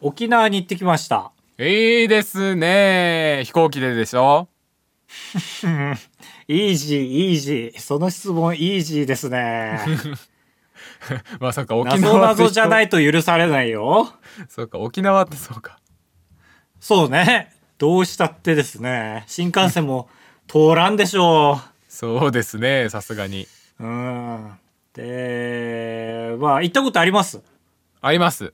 沖縄に行ってきました。いいですね。飛行機ででしょ？イージー、イージー。その質問、イージーですね。まさか沖謎縄って謎じゃないいと許されないよ。そうか、沖縄ってそうか。そうね。どうしたってですね。新幹線も通らんでしょそうですね、さすがに。う。うん。で、まあ、行ったことあります？あります。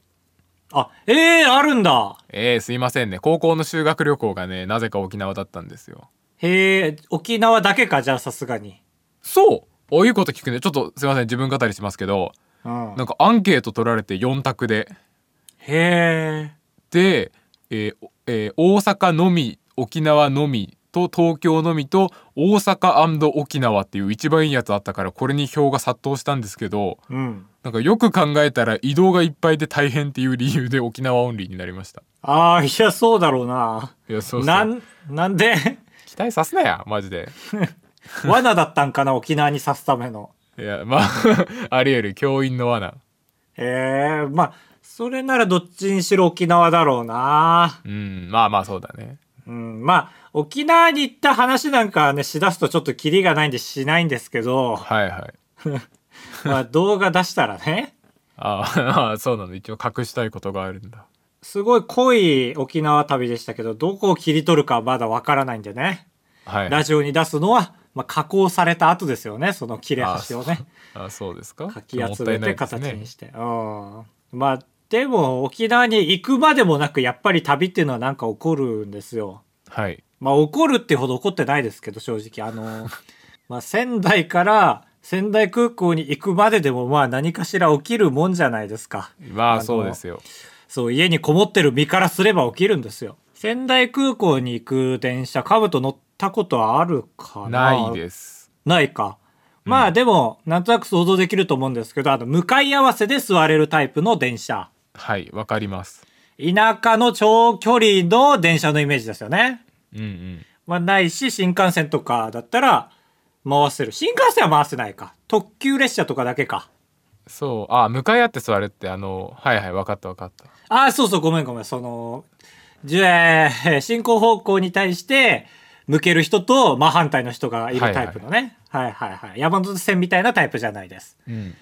あ、ええー、あるんだ。えー、すいませんね。高校の修学旅行がね、なぜか沖縄だったんですよ。へえ、沖縄だけか、じゃあさすがに。そうおいうこと聞くね。ちょっとすいません、自分語りしますけど、うん。なんかアンケート取られて4択で、へえ。で、えーえー大阪のみ沖縄のみと東京のみと大阪沖縄っていう一番いいやつあったからこれに票が殺到したんですけどうん。なんかよく考えたら移動がいっぱいで大変っていう理由で沖縄オンリーになりましたああ、いや、そうだろうな。いやそうそうなん、なんで、期待さすなやマジで 罠だったんかな、沖縄に刺すための。いやまあ ありえる教員の罠へえ、まあ、それならどっちにしろ沖縄だろうな。うんまあまあそうだねうん、まあ、沖縄に行った話なんかね、しだすとちょっとキリがないんでしないんですけど、はいはい まあ動画出したらね、あーあーそうなの一応隠したいことがあるんだすごい濃い沖縄旅でしたけど、どこを切り取るかまだわからないんでね。はいラジオに出すのは、まあ、加工された後ですよね、その切れ端をね。あそうですか？かき集めて形にして。うん。まあ、でも沖縄に行くまでもなく、やっぱり旅っていうのはなんか起こるんですよ。はいまあ怒るってほど怒ってないですけど正直。あの まあ仙台から仙台空港に行くまででもまあ何かしら起きるもんじゃないですか。まあのそうですよ。そう家にこもってる身からすれば起きるんですよ。仙台空港に行く電車カブト乗ったことあるかな？ないです。ないか。まあでもなんとなく想像できると思うんですけどあの向かい合わせで座れるタイプの電車。はいわかります。田舎の長距離の電車のイメージですよねうんうんまあ、ないし、新幹線とかだったら回せる。新幹線は回せないか。特急列車とかだけか。そうあ向かい合って座るってあのはいはい分かった分かったああ、そうそう、ごめんごめん。その、じゅえー進行方向に対して向ける人と真反対の人がいるタイプのね。はいはいはい。山手線みたいなタイプじゃないです。うん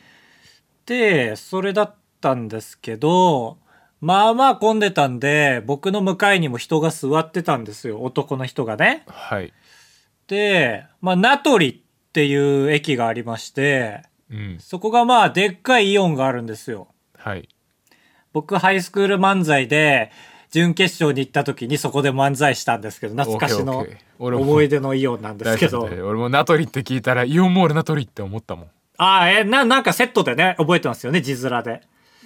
で、それだったんですけど、まあまあ混んでたんで、僕の向かいにも人が座ってたんですよ。男の人がね。はいで、まあ、名取っていう駅がありまして、うんそこがまあ、でっかいイオンがあるんですよ。はい僕、ハイスクール漫才で、準決勝に行った時にそこで漫才したんですけど、懐かしの思い出のイオンなんですけど俺もナトリって聞いたらイオンモールナトリって思ったもんああ、え、な、なんかセットでね、覚えてますよね、字面で。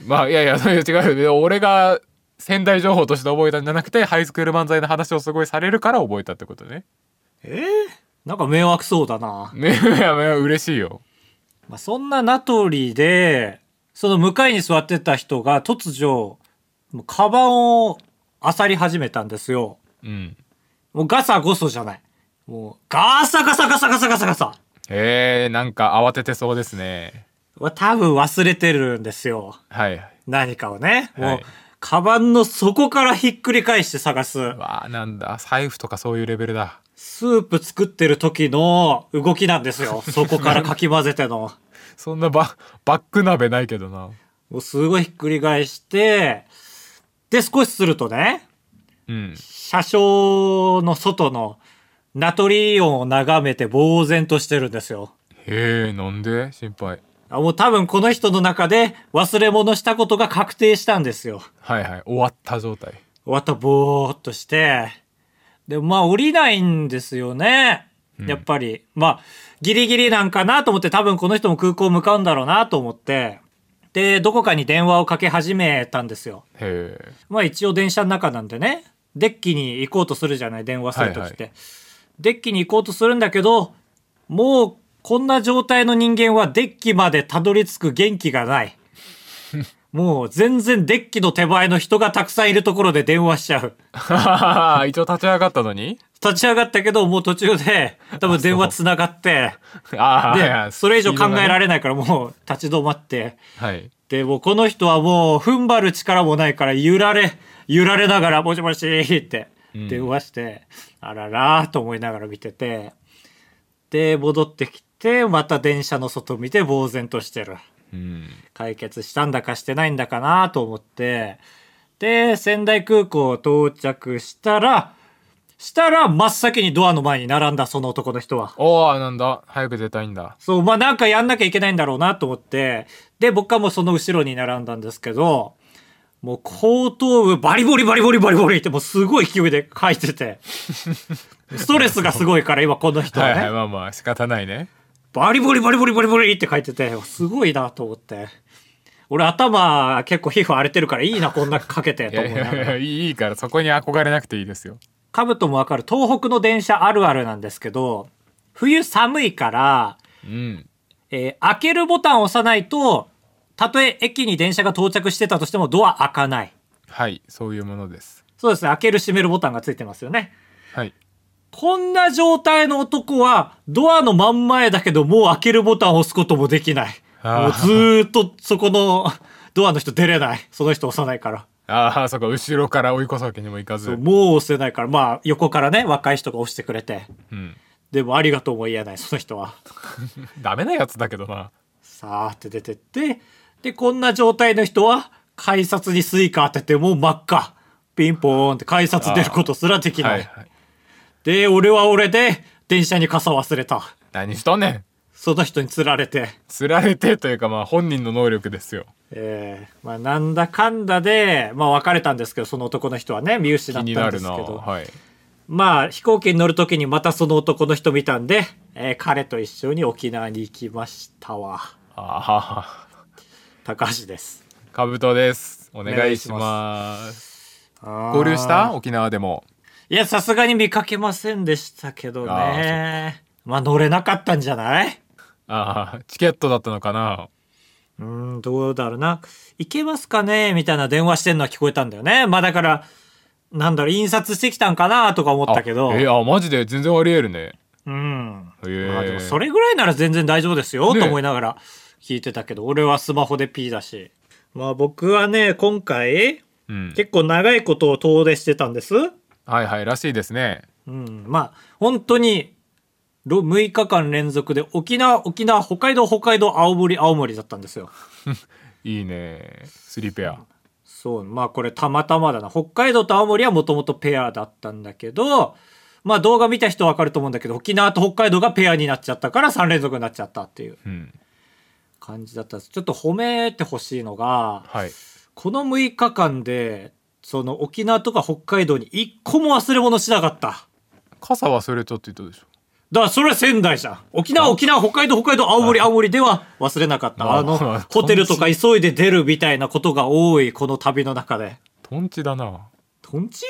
まあいやいやそういう違うよ俺が仙台情報として覚えたんじゃなくてハイスクール漫才の話をすごいされるから覚えたってことねえー？なんか迷惑そうだな。ねいやいや嬉しいよまあ、そんな名取で、その向かいに座ってた人が突如、もうカバンを漁り始めたんですよ。うんもうガサゴソじゃない。もうガサガサガサガサガサガサ。へえなんか慌ててそうですね多分忘れてるんですよ。はいはい何かをね。もう、はいカバンの底からひっくり返して探す。わあなんだ財布とかそういうレベルだスープ作ってる時の動きなんですよ。そこからかき混ぜての。そんなババック鍋ないけどなもうすごいひっくり返して、で、少しするとね、うん車掌の外のナトリオンを眺めて呆然としてるんですよ。へえなんで？心配あもう多分この人の中で忘れ物したことが確定したんですよ。はいはい終わった状態終わったぼーっとして。で、まあ降りないんですよね。やっぱり。まあ、ギリギリなんかなと思って多分この人も空港向かうんだろうなと思って。で、どこかに電話をかけ始めたんですよ。へえまあ一応電車の中なんでね。デッキに行こうとするじゃない、電話するときって。はいデッキに行こうとするんだけど、もうこんな状態の人間はデッキまでたどり着く元気がない。もう全然デッキの手前の人がたくさんいるところで電話しちゃう。一応立ち上がったのに？立ち上がったけど、もう途中で多分電話つながって、あで、それ以上考えられれないからもう立ち止まって、はい。でもうこの人はもう踏ん張る力もないから揺られ揺られながら「もしもし」って電話して、あららーと思いながら見てて。で戻ってきてまた電車の外見て呆然としてる。うん。解決したんだかしてないんだかなと思って。で仙台空港到着したらしたら真っ先にドアの前に並んだその男の人は。おおなんだ。早く出たいんだ。そう、まあなんかやんなきゃいけないんだろうなと思って、で、僕はもうその後ろに並んだんですけど、もう後頭部バリボリバリボリバリボリってもうすごい勢いで書いてて、ストレスがすごいから今この人はね、はいはいまあまあ仕方ないねバリボリバリボリバリボリって書いてて、すごいなと思って。俺頭結構皮膚荒れてるからいいなこんなかけていやいと思いながらやいやいいいいからそこに憧れなくていいですよカブトもわかる東北の電車あるあるなんですけど冬寒いからうんえー開けるボタンを押さないと、たとえ駅に電車が到着してたとしてもドア開かない。はいそういうものですそうですね、開ける閉めるボタンがついてますよね。はいこんな状態の男は、ドアの真ん前だけど、もう開けるボタンを押すこともできない。もうずーっとそこの ドアの人出れない。その人押さないから。ああそこ後ろから追い越すわけにもいかずもう押せないから、まあ横からね、若い人が押してくれて。うんでもありがとうも言えない、その人は。ダメなやつだけどなさーって出てって、で、こんな状態の人は、改札に Suica 当ててもう真っ赤。ピンポーンって改札出ることすらできない。はいはいで、俺は俺で、電車に傘忘れた。何しとんねん。その人に釣られて。釣られてというかまあ本人の能力ですよ。えーまあなんだかんだで、まあ別れたんですけど、その男の人はね、見失ったん気にでなるなすけど。はい。まあ飛行機に乗る時にまたその男の人見たんで、えー彼と一緒に沖縄に行きましたわ。あは高橋です。かぶとです。お願いします。合合流した？沖縄でもいや、さすがに見かけませんでしたけどあね。まあ乗れなかったんじゃない？ああチケットだったのかなうーん、どうだろうな。行けますかねみたいな電話してんのは聞こえたんだよね。まあだから、なんだろう、印刷してきたんかなとか思ったけど。あえあマジで全然ありえるねうん。へえまあでもそれぐらいなら全然大丈夫ですよ、ねと思いながら聞いてたけど、俺はスマホで P だし。まあ僕はね、今回、うん結構長いことを遠出してたんです。はいはいらしいですねうん。まあ、本当に、ろ6日間連続で沖縄、沖縄、北海道、北海道、青森、青森だったんですよ。いいねスリーペアそう、まあこれたまたまだな。北海道と青森はもともとペアだったんだけど、まあ動画見た人わかると思うんだけど、沖縄と北海道がペアになっちゃったから3連続になっちゃったっていううん感じだったんです。ちょっと褒めてほしいのが、はいこの6日間で、その沖縄とか北海道に一個も忘れ物しなかった。傘忘れたって言ったでしょだからそれは仙台じゃん。沖縄、沖縄、北海道、北海道、青森、青森では忘れなかった。まああのまあ、ホテルとか急いで出るみたいなことが多い、この旅の中で。トンチだなとんち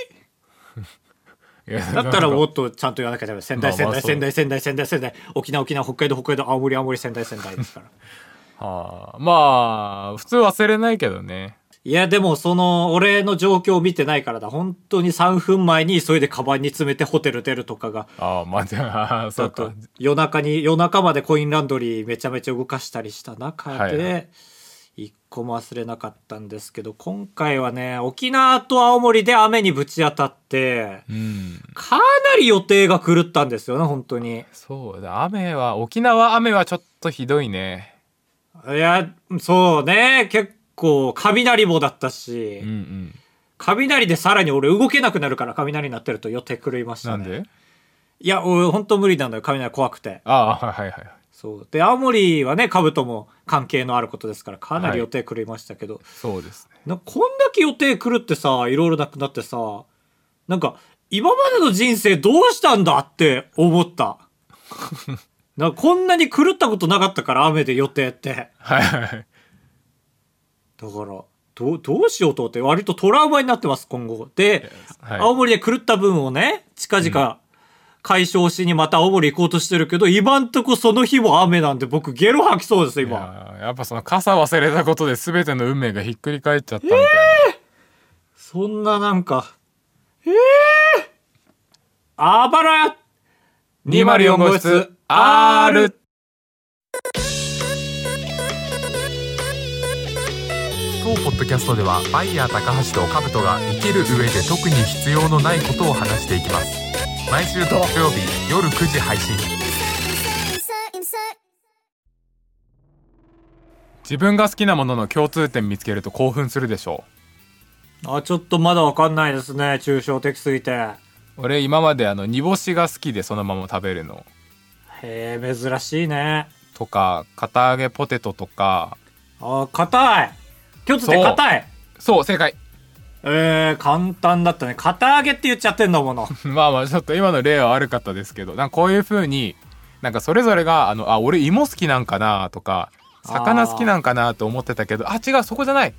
だったらもっとちゃんと言わなきゃダメ。仙台、仙台、仙台、仙台、仙台、仙台、沖縄、沖縄、北海道、北海道、青森、青森、仙台、仙台ですから。はあまあ普通忘れないけどねいや、でもその、俺の状況を見てないからだ。本当に3分前に急いでカバンに詰めてホテル出るとかが。ああまあじゃあ そうか夜中に、夜中までコインランドリーめちゃめちゃ動かしたりした中はいはで、一個も忘れなかったんですけど、今回はね、沖縄と青森で雨にぶち当たって、うんかなり予定が狂ったんですよね、本当に。そうだ雨は沖縄雨はちょっとひどいねいや、そうね、結構、雷もだったし、うんうん雷でさらに俺動けなくなるから雷になってると予定狂いましたね。なんで？いや、俺本当無理なんだよ、雷怖くて。ああはいはいはいそう。で、青森はね、兜も関係のあることですから、かなり予定狂いましたけど、そうですねなこんだけ予定狂ってさ、いろいろなくなってさ、なんか、今までの人生どうしたんだって思った。なこんなに狂ったことなかったから、雨で予定って。はいはいはいだから、どう、どうしようと思って、割とトラウマになってます、今後。で、はい青森で狂った分をね、近々解消しにまた青森行こうとしてるけど、今んとこその日も雨なんで僕ゲロ吐きそうです、い今。やっぱその傘忘れたことで全ての運命がひっくり返っちゃったみたいな、そんななんか、ええー、あばらや204号室 R 当ポッドキャストではバイヤー高橋とカブトが生きる上で特に必要のないことを話していきます毎週土曜日夜9時配信自分が好きなものの共通点見つけると興奮するでしょあ、ちょっとまだわかんないですね。抽象的すぎて。う俺今まであの煮干しが好きでそのまま食べるのへえ、珍しいね。とか堅揚げポテトとかあ、硬い。共通点硬い。そう正解えー、簡単だったね。堅揚げって言っちゃってんだもの。まあまあちょっと今の例は悪かったですけどなんかこういう風になんかそれぞれがあのあ俺芋好きなんかなとか魚好きなんかなと思ってたけどあ違うそこじゃない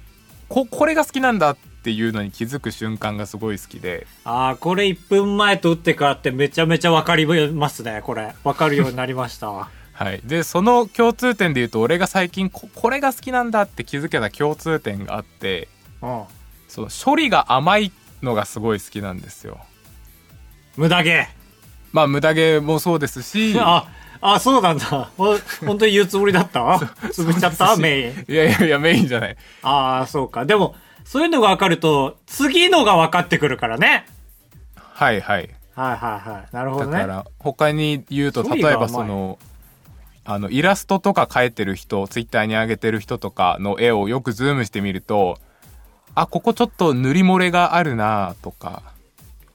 ここれが好きなんだっていうのに気づく瞬間がすごい好きであー、これ1分前と打ってからってめちゃめちゃわかりますね、これ。わかるようになりましたわ。はいでその共通点で言うと俺が最近ここれが好きなんだって気づけた共通点があってうん。その処理が甘いのがすごい好きなんですよ無駄毛。まあ無駄毛もそうですし あ、あ、そうなんだ。ほ本当に言うつもりだった？潰しちゃった？メイン。いやいやいやメインじゃないああ、そうか。でも、そういうのが分かると、次のが分かってくるからね。はいはいはいはいはい。なるほどね。だから他に言うと例えばそのあのイラストとか描いてる人ツイッターに上げてる人とかの絵をよくズームしてみるとあここちょっと塗り漏れがあるなとか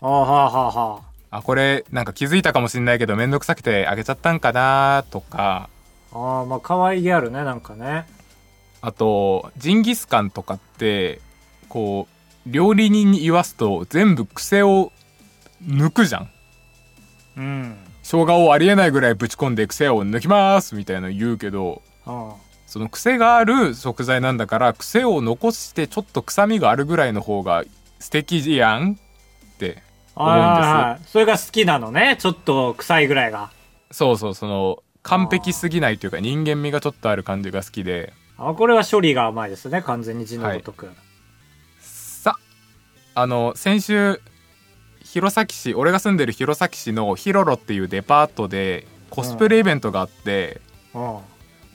ああ、はあはあはあこれなんか気づいたかもしんないけどめんどくさくてあげちゃったんかなとかあ。ああ、まあ可愛げあるね、なんかね。あとジンギスカンとかってこう料理人に言わすと全部癖を抜くじゃんうん。生姜をありえないぐらいぶち込んで癖を抜きますみたいなの言うけどうん。その癖がある食材なんだから癖を残してちょっと臭みがあるぐらいの方が素敵やんって思うんはいはいはい。それが好きなのね。ちょっと臭いぐらいが。ですそうそうその完璧すぎないというか人間味がちょっとある感じが好きであこれは処理が甘いですね。完全に字のごとく。さあの先週弘前市俺が住んでる弘前市のヒロロっていうデパートでコスプレイベントがあって、うん。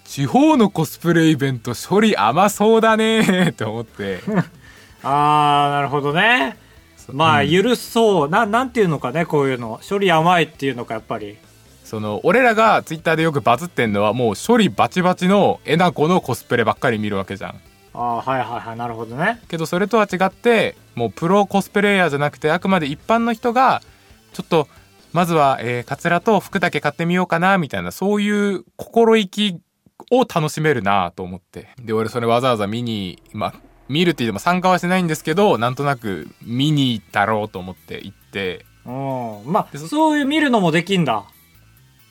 地方のコスプレイベント処理甘そうだねーって思って ああ、なるほどね。まあ、うん許そう。な、なんていうのかね、こういうの。処理甘いっていうのか、やっぱり。その俺らがツイッターでよくバズってんのはもう処理バチバチのえなこのコスプレばっかり見るわけじゃんああ、はいはいはい。なるほどね。けどそれとは違ってもうプロコスプレイヤーじゃなくてあくまで一般の人がちょっとまずは、えーカツラと服だけ買ってみようかなみたいなそういう心意気を楽しめるなと思ってで俺それわざわざ見にまあ見るって言っても参加はしてないんですけどなんとなく見に行ったろうと思って行ってうん。まあ、そういう見るのもできんだ。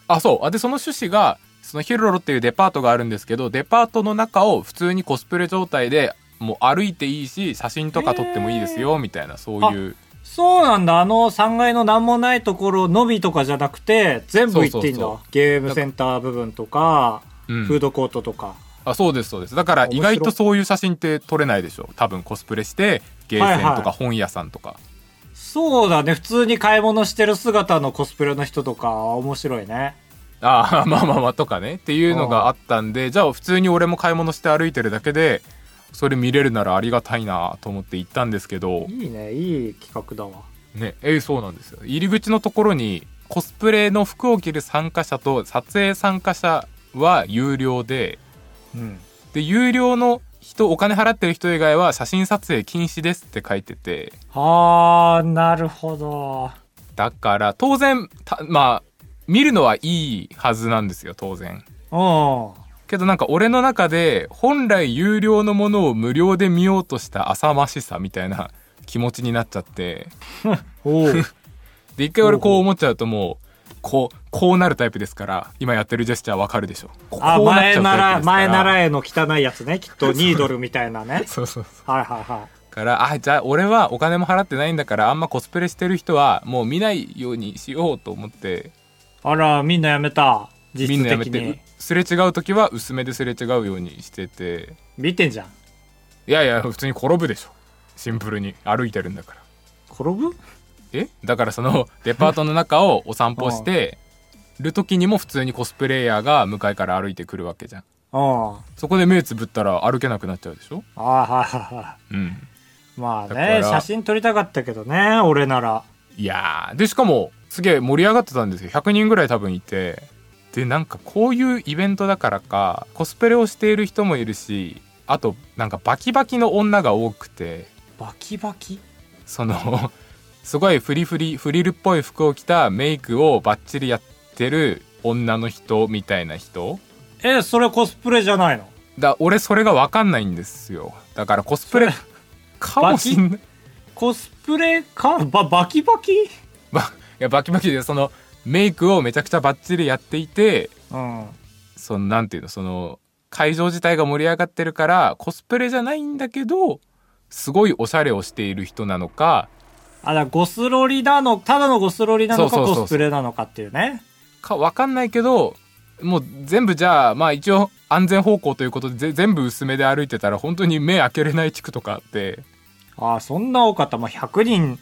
あそうあでその趣旨がそのヒロロっていうデパートがあるんですけどデパートの中を普通にコスプレ状態でもう歩いていいし写真とか撮ってもいいですよみたいなそういうそうなんだ。あの3階の何もないところのみとかじゃなくて、全部行っていいんだ。そうそうそうゲームセンター部分とか、うんフードコートとか。あそうですそうですだから意外とそういう写真って撮れないでしょ多分コスプレしてゲーセンとはいはいか本屋さんとか、そうだね。普通に買い物してる姿のコスプレの人とか、面白いね。ああまあまあまあとかねっていうのがあったんでじゃあ普通に俺も買い物して歩いてるだけでそれ見れるならありがたいなと思って行ったんですけどいいね。いい企画だわ。ねえーそうなんですよ入り口のところにコスプレの服を着る参加者と撮影参加者は有料でうん。で有料の人お金払ってる人以外は写真撮影禁止ですって書いててあー、なるほど。だから当然たまあ見るのはいいはずなんですよ当然うん。けどなんか俺の中で本来有料のものを無料で見ようとした浅ましさみたいな気持ちになっちゃって で一回俺こう思っちゃうともうこうこうなるタイプですから今やってるジェスチャーわかるでしょこあ、こうなっちゃうタイプです前な、から前習えの汚いやつね。きっとニードルみたいなね。そうそうそうはいはいはい。からあじゃあ俺はお金も払ってないんだからあんまコスプレしてる人はもう見ないようにしようと思ってあら、みんなやめた。み実んなやめて。すれ違う時は薄めですれ違うようにしてて見てんじゃん。いやいや普通に転ぶでしょシンプルに歩いてるんだから転ぶ？え？だからその デパートの中をお散歩してる時にも普通にコスプレイヤーが向かいから歩いてくるわけじゃんうん。そこで目つぶったら歩けなくなっちゃうでしょ？ああ、はいはいはうんい。まあね、ら写真撮りたかったけどね、俺なら。いやーでしかもすげえ盛り上がってたんですよ。100人ぐらい多分いて。でなんかこういうイベントだからかコスプレをしている人もいるしあとなんかバキバキの女が多くて。バキバキ？その すごいフリフリフリルっぽい服を着たメイクをバッチリやってる女の人みたいな人。え、それコスプレじゃないの？だ俺それが分かんないんですよ。だからコスプレそかもしんない。コスプレかば、バキバキ？ば いやバキバキでそのメイクをめちゃくちゃバッチリやっていてうん。そのなんていうのその会場自体が盛り上がってるからコスプレじゃないんだけどすごいおしゃれをしている人なのかあ、らゴスロリなの、ただのゴスロリなのかコスプレなのかっていうね。か分かんないけどもう全部じゃあまあ一応安全方向ということでぜ全部薄めで歩いてたら本当に目開けれない地区とかあってああ、そんな多かった。まあ、100人、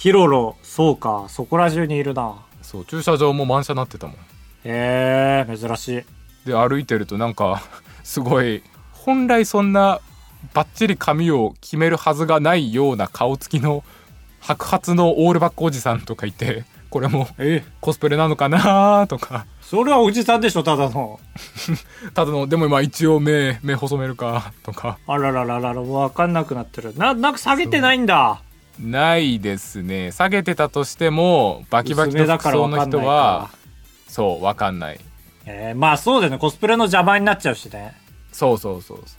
ヒロロ、そうか、そこら中にいるな。そう駐車場も満車になってたもんへえ、珍しい。で歩いてるとなんか すごい本来そんなバッチリ髪を決めるはずがないような顔つきの白髪のオールバックおじさんとかいてこれもえ？コスプレなのかなとかそれはおじさんでしょ、ただの。ただのでもまあ一応目目細めるかとかあららららら、わかんなくなってる。な、なんか下げてないんだ。ないですね下げてたとしてもバキバキ薄めだからの服装の人はか。そうわかんないえー、まあそうだよね。コスプレの邪魔になっちゃうしね。そうそうそうそ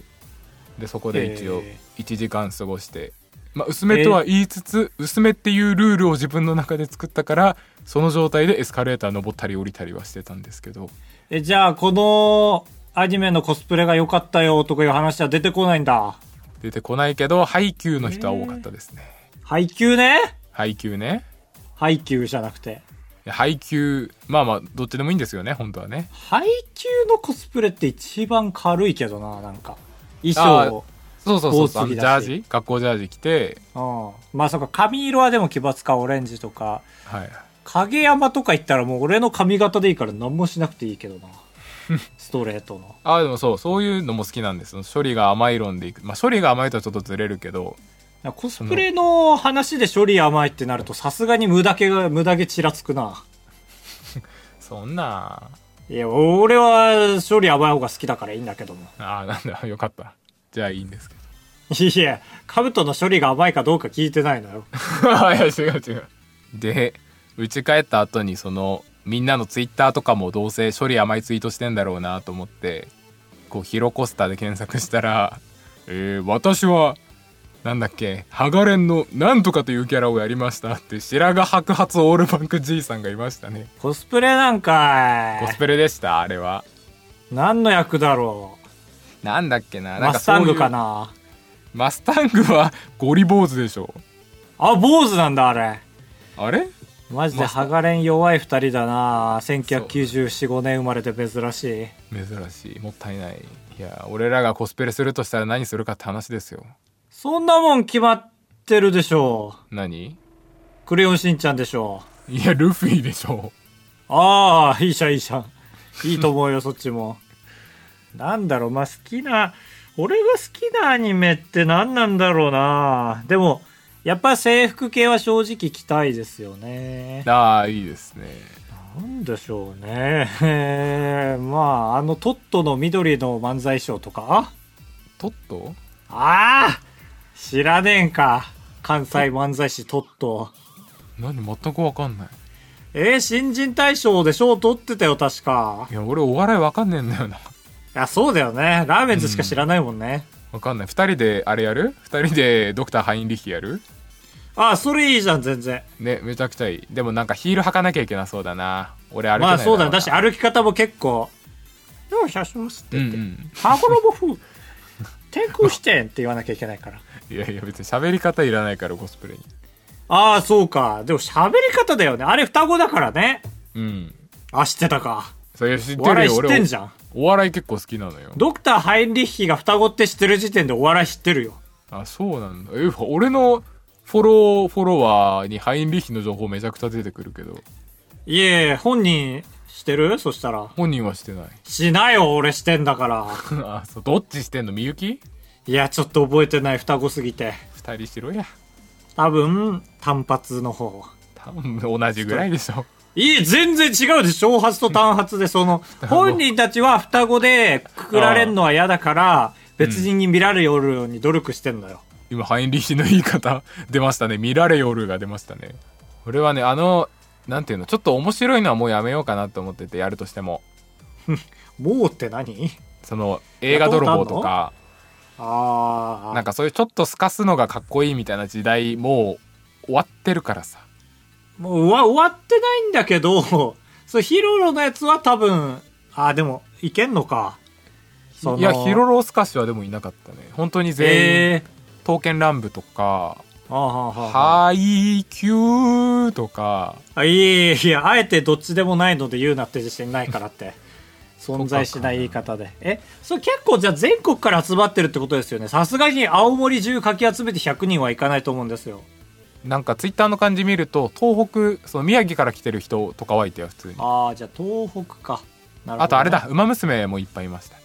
うでそこで一応へ1時間過ごして、まあ、薄めとは言いつつ、薄めっていうルールを自分の中で作ったからその状態でエスカレーター登ったり降りたりはしてたんですけどえ、じゃあ、このアニメのコスプレが良かったよとかいう話は出てこないんだ。出てこないけど配給の人は多かったですね配給ね配給ね配給じゃなくて。配給まあまあどっちでもいいんですよね本当はね配給のコスプレって一番軽いけどな、なんか。衣装。そうそうそうそうジャージ？学校ジャージ着てうん。まあそうか、髪色はでも奇抜かオレンジとか。はい影山とか行ったらもう俺の髪型でいいから何もしなくていいけどな。ストレートの。ああでもそうそういうのも好きなんです処理が甘い論でいくまあ処理が甘いとはちょっとずれるけどコスプレの話で処理甘いってなるとさすがに無駄毛が、無駄毛ちらつくな。そんないや、俺は処理甘い方が好きだからいいんだけども。ああなんだ よかったじゃあいいんですけどいや、カブトの処理が甘いかどうか聞いてないのよ。いや違う違うで家帰った後にそのみんなのツイッターとかもどうせ処理甘いツイートしてんだろうなと思ってこうヒロコスタで検索したら「えー、私はなんだっけハガレンのなんとかというキャラをやりました」って白髪白髪オールバンク G さんがいましたね。コスプレなんかい。コスプレでしたあれは。何の役だろなんだっけなマスタングかな。マスタングはゴリ坊主でしょ。あ、坊主なんだ、あれ。あれ？マジでハガレン弱い二人だな。1994、5年生まれで珍しい。珍しい。もったいない。いや俺らがコスプレするとしたら何するかって話ですよそんなもん決まってるでしょ何？う。クレヨンしんちゃんでしょいやルフィでしょう。ああ、いいじゃん、いいじゃん。いいと思うよ、そっちも。なんだろう、まあ、好きな、俺が好きなアニメって何なんだろうなでも、やっぱ制服系は正直着たいですよね。ああいいですねなんでしょうね。え ーまあ、あのトットの緑の漫才ショーとか？トット？ああ知らねえんか。関西漫才師トット。何全くわかんないえー、新人大賞で賞取ってたよ、確か。いや俺お笑いわかんねえんだよないや、そうだよね。ラーメンズしか知らないもんね。わかんない二人であれやる？二人でドクターハインリヒやる？ああ、それいいじゃん、全然。ねめちゃくちゃいいでもなんかヒール履かなきゃいけなそうだな俺歩けないまあそうだね。なだし、歩き方も結構、ようしゃしますって言って、うんうん羽衣風、天空視点って言わなきゃいけないから。いやいや別に喋り方いらないからコスプレにああ、そうか。でも喋り方だよね。あれ双子だからね。うんあ、知ってたか。それ知ってお笑い知るよ俺ってんじゃん。お笑い結構好きなのよドクター・ハインリッヒが双子って知ってる時点でお笑い知ってるよ。あそうなんだえ俺のフォローフォロワーにハインリヒの情報めちゃくちゃ出てくるけどいえ、本人してる？そしたら。本人はしてない。しないよ、俺してんだから。あそう。どっちしてんの？みゆき？いや、ちょっと覚えてない、双子すぎて。二人しろや。多分、単発の方。多分同じぐらいでしょ。いえ、全然違うでしょ。長髪と単髪で、その、本人たちは双子でくくられるのは嫌だから、別人に見られるように努力してんだよ。今ハインリッヒの言い方出ましたね。見られよるが出ましたね。俺はねあのなんていうのちょっと面白いのはもうやめようかなと思っててやるとしても。もうって何？その映画泥棒とか。ああ。なんかそういうちょっと透かすのがかっこいいみたいな時代もう終わってるからさ。もう、うわ、終わってないんだけど、そう、ヒロロのやつは多分、ああ、でも、いけんのか。いやヒロロスカシはでもいなかったね。本当に全員、ええ刀剣乱舞とかはあ、はあ。ハイキューとかあ、いえいや、あえてどっちでもないので言うなって自信ないからって。存在しない言い方で。え、それ結構じゃあ全国から集まってるってことですよね。さすがに青森中かき集めて100人はいかないと思うんですよ。なんかツイッターの感じ見ると東北その宮城から来てる人とかはいたよ普通にああ、じゃあ東北か。なるほどねあとあれだ。馬娘もいっぱいいましたね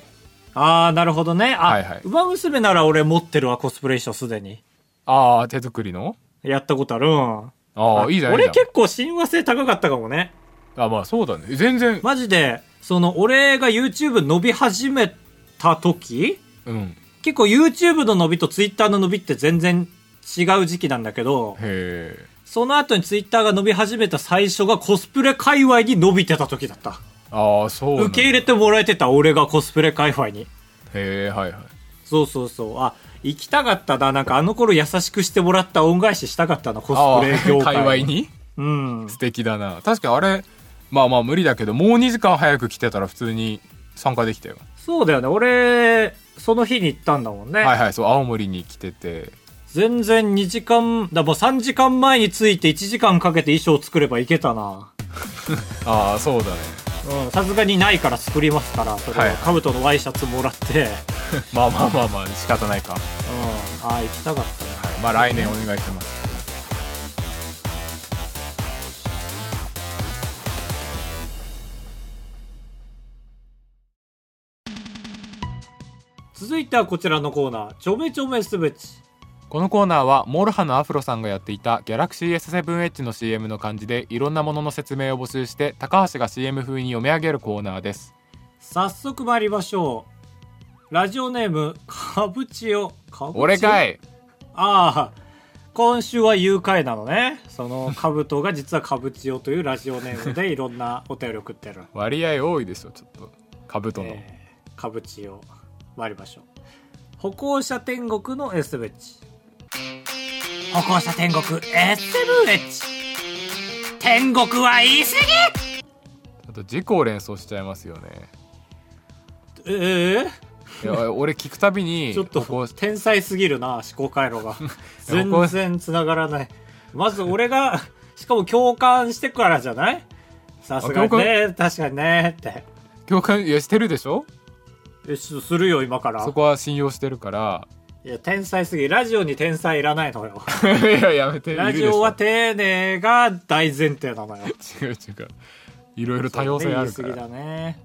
ああ、なるほどね。あ、はいはい馬娘なら俺持ってるわ、コスプレ衣装すでに。ああ手作りの？やったことある。うん。ああいいじゃんいい俺結構親和性高かったかもね。あまあそうだね全然マジで、その、俺が YouTube 伸び始めた時うん結構 YouTube の伸びと Twitter の伸びって全然違う時期なんだけど、へえその後に Twitter が伸び始めた最初がコスプレ界隈に伸びてた時だった。ああそう受け入れてもらえてた俺がコスプレ界隈に。へえはいはいそうそうそう。あ、行きたかったな。なんかあの頃優しくしてもらった恩返ししたかったな、コあスプレ業あ界。界隈に？うん。素敵だな確かにあれまあまあ無理だけどもう2時間早く来てたら普通に参加できたよそうだよね。俺、その日に行ったんだもんね。はいはいそう青森に来てて全然2時間、だもう3時間前に着いて1時間かけて衣装作ればいけたな。ああそうだねうん、さすがにないから作りますから、それはい。は、カブトのワイシャツもらって、まあまあまあまあ仕方ないか、はうん、ああ、行きたかった。ね。い、まあ来年お願いします。続いてはこちらのコーナー、ちょめちょめすべち。このコーナーはモルハのアフロさんがやっていた Galaxy S7Edge の CM の漢字でいろんなものの説明を募集して高橋が CM 風に読み上げるコーナーです。早速参りましょう。ラジオネーム、かぶちよ。俺かい。ああ、今週は誘拐なのね。その、かぶとが実はかぶちよというラジオネームでいろんなお便り送ってる。割合多いでしょちょっと。カブトの、えー、かぶちを参りましょう。歩行者天国の SH 歩行者天国。SH 天国は言い過あと事故を連想しちゃいますよね。ぎええいや俺聞くたびに ちょっと天才すぎるな思考回路が。全然繋がらない。まず俺が しかも共感してからじゃない？さすがね確かにねって。共感？いやしてるでしょ？よしするよ今から。そこは信用してるからいや天才すぎラジオに天才いらないのよいややめてラジオは丁寧が大前提なのよ。違う違ういろいろ多様性あるからだね。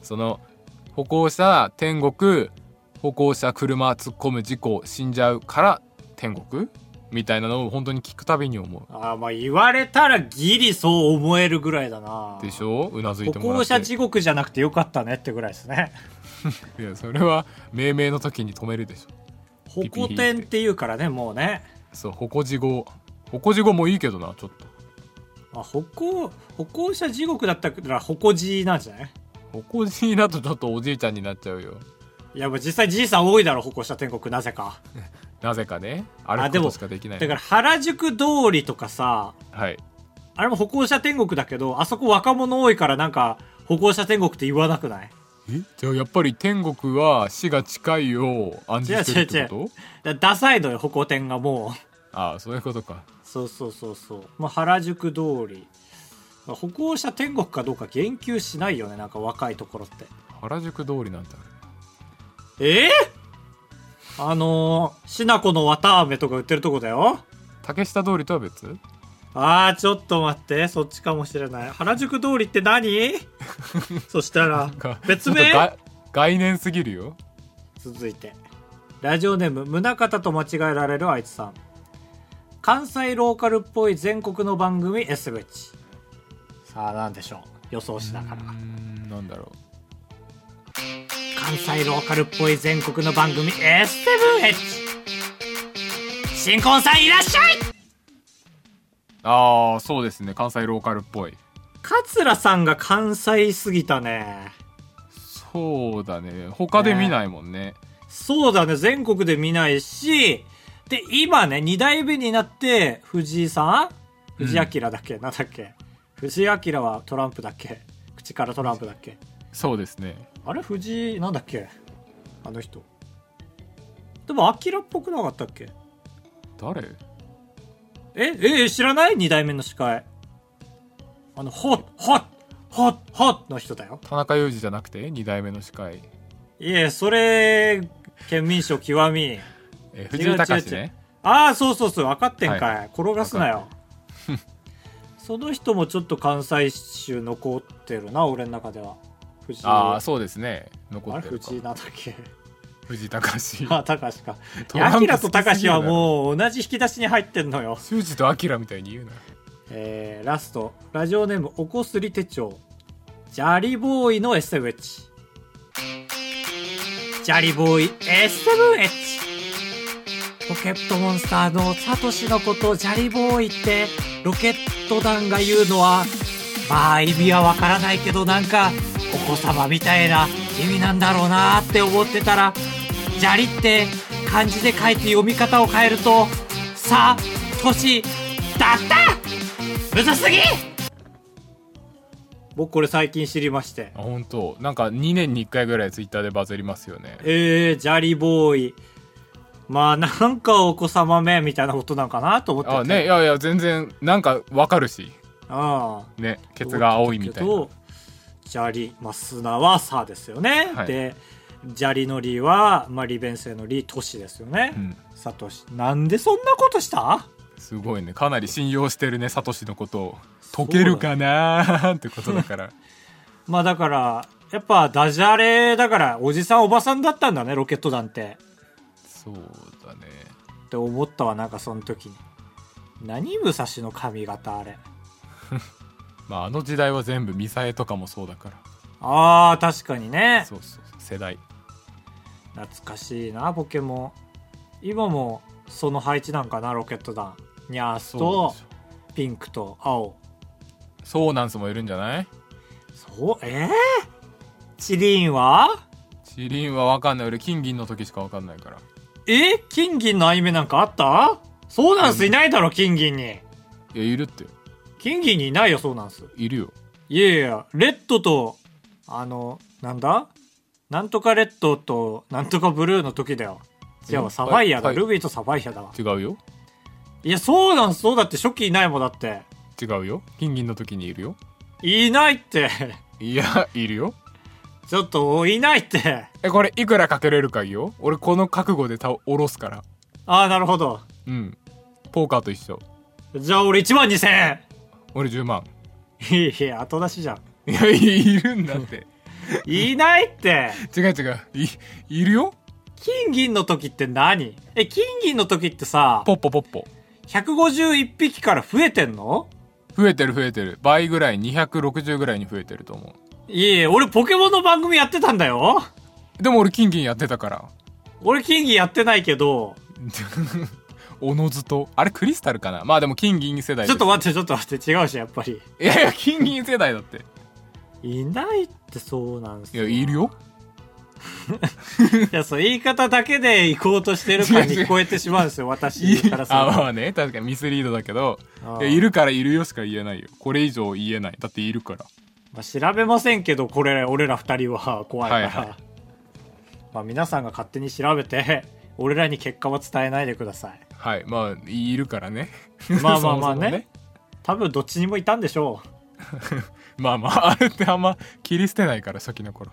その歩行者天国歩行者車突っ込む事故死んじゃうから天国みたいなのを本当に聞くたびに思ああ、まあ言われたらギリそう思えるぐらいだな。うでしょうなずい歩てもらって行者地獄じゃなくてよかったねってぐらいですね。いやそれは命名の時に止めるでしょ歩行天って。いうからね、もうね。そう歩行事故歩行事故もいいけどなちょっと。あ歩行、歩行者地獄だったら歩行じなんじゃない？歩行事だとちょっとおじいちゃんになっちゃうよ。いや、実際じいさん多いだろ、歩行者天国、なぜか。なぜかね。歩あでもくことしかできない。だから原宿通りとかさ、はい。あれも歩行者天国だけど、あそこ若者多いからなんか、歩行者天国って言わなくない？えじゃあやっぱり天国は死が近いを暗示してるってこと？だダサいのよ、歩行天がもう。ああそういうことかそうそうそうそう。まあ、原宿通り。まあ歩行者天国かどうか言及しないよね、なんか若いところって。原宿通りなんてあええ？あのー、しなこの綿飴とか売ってるとこだよ。る竹下通りとは別？あーちょっと待って。そっちかもしれない。原宿通りって何？そしたらか別名？が概念すぎるよ。続いて。ラジオネーム宗像と間違えられるあいつさん。関西ローカルっぽい全国の番組 SH さあ何でしょう？予想しながら。なんだろう。関西ローカルっぽい全国の番組 S7H 新婚さんいらっしゃいああそうですね。関西ローカルっぽい。桂さんが関西すぎたね。そうだね。他で見ないもんね。そうだね。全国で見ないし。で今ね2代目になって藤井さん？藤井明だっけ、なんだっけ？藤井明はトランプだっけ？口からトランプだっけ？そうですね。あれ？藤井なんだっけ？あの人。でも明っぽくなかったっけ？誰？ええ知らない ?2 代目の司会。あのホッホッホッホッの人だよ。田中裕二じゃなくて？2代目の司会、いえそれ県民賞極み。えー藤井隆ね。ああそうそうそう。分かってんかい、は転がすなよ。その人もちょっと関西州残ってるな俺の中では。藤井。ああそうですね。残ってるか。藤井なんだっけ？藤井隆。あ高橋か。トランプアキラと高橋はうもう同じ引き出しに入ってんのよ。修二とアキラみたいに言うな。えー、ラスト。ラジオネームおこすり手帳。ジャリボーイの S7H ジャリボーイ S7H ポケットモンスターのサトシのことをジャリボーイってロケット団が言うのはまあ意味はわからないけどなんかお子様みたいな意味なんだろうなって思ってたらジャリって漢字で書いて読み方を変えるとさとしだった！むずすぎ！僕これ最近知りまして。あ本当。なんか2年に1回ぐらいツイッターでバズりますよね。えー、ジャリボーイ。まあなんかお子様めみたいなことなんかなと思ってて。あねいやいや全然なんかわかるし。ああ。ねケツが青いみたいな。思ってたけどジャリ、まあ、砂はさですよね、はい。でジャリのリは、まあ、利便性のリ都市ですよね、うん。サトシ。なんでそんなことした？すごいね。かなり信用してるねサトシのことを。解けるかなー？ってことだから。まあだからやっぱダジャレだからおじさんおばさんだったんだねロケット団って。そうだね。って思ったわなんかその時に。何武蔵の髪型あれ。まああの時代は全部ミサエとかもそうだから。あー確かにね。そうそうそう。世代懐かしいなポケモン。今もその配置なんかなロケット団ニャースそうとピンクと青。ソーナンスもいるんじゃない？そう？えー、チリンは？チリンはわかんない。俺金銀の時しかわかんないから。え？金銀のアニメなんかあった？そうなんすいないだろ金銀に。いやいるって。金銀にいないよそうなんす。いるよ。いやいやレッドとあのなんだ？なんとかレッドとなんとかブルーの時だよ。違うサファイアだ、はい。ルビーとサファイアだわ。違うよ。いやそうなんすそうだって初期いないもんだって。違うよ。金銀の時にいるよ。いないって。いやいるよ。ちょっといないって。えこれいくらかけれるかいいよ？俺この覚悟でたおろすから。ああなるほど。うん。ポーカーと一緒。じゃあ俺1万2000円。俺10万。いや後出しじゃん。いやいるんだって いないって。違う違う。いいるよ？金銀の時って何？え金銀の時ってさポッポポッポ。151匹から増えてんの？増えてる増えてる。倍ぐらい260ぐらいに増えてると思いえいえ俺ポケモンの番組やってたんだよ。うでも俺金銀やってたから。俺金銀やってないけど。おのずと。あれクリスタルかな？まあでも金銀世代ちょっと待待ってちょっと待って違うしやっぱり。いやいや金銀世代だっていないってそうなんすいやいるよ。いやそう言い方だけで行こうとしてる感に聞こえてしまうんですよ 私からすると。あまあね確かにミスリードだけどあいやいるからいるよしか言えないよ。これ以上言えない。だっているから。まあ、調べませんけどこれ俺ら二人は怖いから、はいはい。まあ、皆さんが勝手に調べて 俺らに結果は伝えないでください。はいまあいるからね。まあまあまあね。多分どっちにもいたんでしょう、まあまああれってあんま切り捨てないから初期の頃。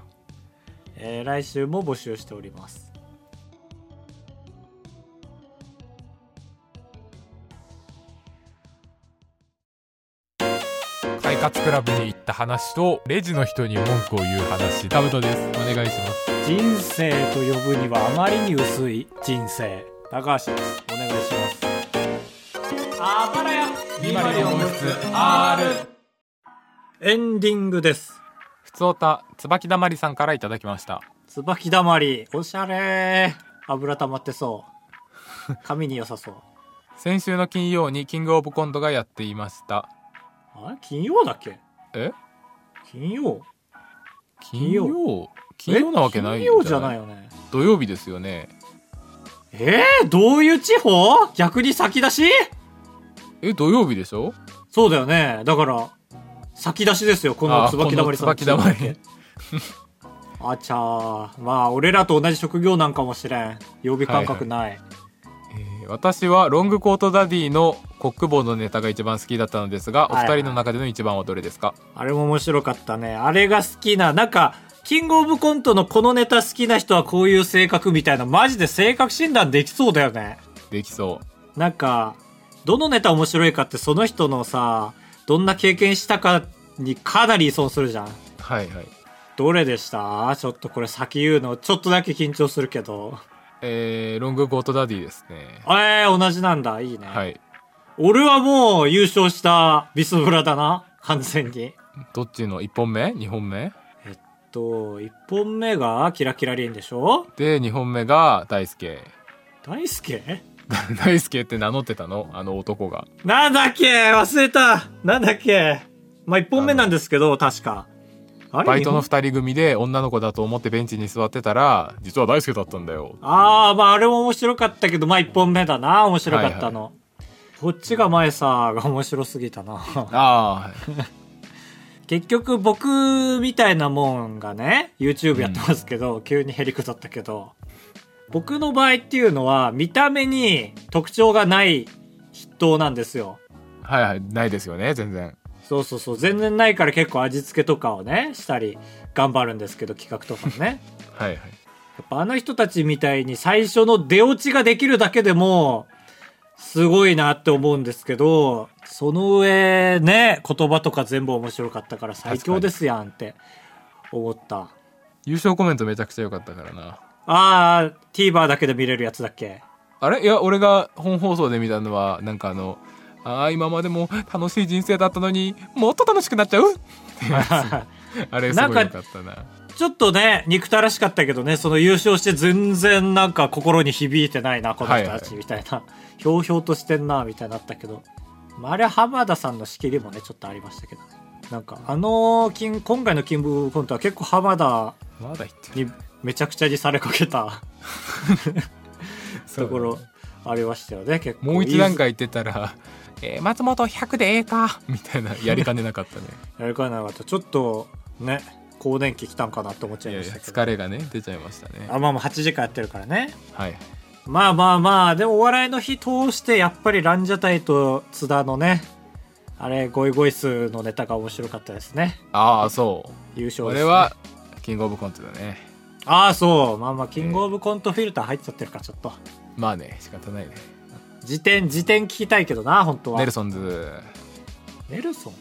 えー来週も募集しております。快活クラブに行った話とレジの人に文句を言う話。タブトです。お願いします。人生と呼ぶにはあまりに薄い人生。高橋です。お願いします。あばらやエンディングです。ふつおた椿だまりさんからいただきました。椿だまり。おしゃれ。油溜まってそう。髪に良さそう。先週の金曜にキングオブコントがやっていました。あれ？金曜だっけ？え？金曜。金曜？金曜。なわけない金曜じゃないよね。土曜日ですよね。え？ー、どういう地方？逆に先出し？え？土曜日でしょ？そうだよね。だから先出しですよこのあ椿だまりさん椿だまり あちゃーまあ俺らと同じ職業なんかもしれん。曜日感覚ない、えー私はロングコートダディのコックボードのネタが一番好きだったのですが、はいはい。お二人の中での一番はどれですか？あれも面白かったね。あれが好きななんかキングオブコントのこのネタ好きな人はこういう性格みたいな。マジで性格診断できそうだよね。できそなんかどのネタ面白いかってその人のさどんな経験したかにかなり依存するじゃん。うはいはい。どれでした？ちょっとこれ先言うのちょっとだけ緊張するけど。えー、ロングコートダディですね。えー、同じなんだ。いいね、はい。俺はもう優勝したビスブラだな。完全に。どっちの？1本目？2本目？えっと1本目がキラキラリンでしょ？で2本目が大輔。大輔？大輔って名乗ってたの？あの男が。なんだっけ？忘れた。なんだっけ？まあ1本目なんですけど確か。バイトの二本2人組で女の子だと思ってベンチに座ってたら実は大輔だったんだよ。ああまああれも面白かったけどまあ1本目だな。面白かったの、こっちが前さが面白すぎたな。ああはい。結局僕みたいなもんがね YouTube やってますけど、急にへりくだったけど僕の場合っていうのは見た目に特徴がない筆頭なんですよ。はいはいないですよね全然。そうそうそう。全然ないから結構味付けとかをねしたり頑張るんですけど企画とかもね。はいはい。やっぱあの人たちみたいに最初の出落ちができるだけでもすごいなって思うんですけどその上ね言葉とか全部面白かったから最強ですやんって思った。優勝コメントめちゃくちゃ良かったからなあー TVer だけで見れるやつだっけ？あれ？いや俺が本放送で見たのはなんかあのああ今までも楽しい人生だったのにもっと楽しくなっちゃう？あれすごい良かったな。ちょっとね憎たらしかったけどねその優勝して全然なんか心に響いてないなこの人たちみたいな、ひょうひょうとしてんなみたいになったけど、まあ、あれは浜田さんの仕切りもねちょっとありましたけどね。なんかあの今回のキングオブコントは結構浜田まだ言ってめちゃくちゃにされかけた。ところありましたよね結構。もう一段階言ってたら「えー松本100でええか」みたいなやりかねなかったね。やるかなかった。ちょっとね更年期来たんかなって思っちゃいましたけど。疲れがね出ちゃいましたね。あまあまあ8時間やってるからね。はい。まあまあまあでもお笑いの日通してやっぱりランジャタイと津田のねあれゴイゴイスーのネタが面白かったですね。ああそう。優勝です、ね、これはキングオブコントだねああそう。まあまあキングオブコントフィルター入っちゃってるからちょっと。まあね仕方ないね。辞典辞典聞きたいけどな本当は。ネルソンズ。ネルソン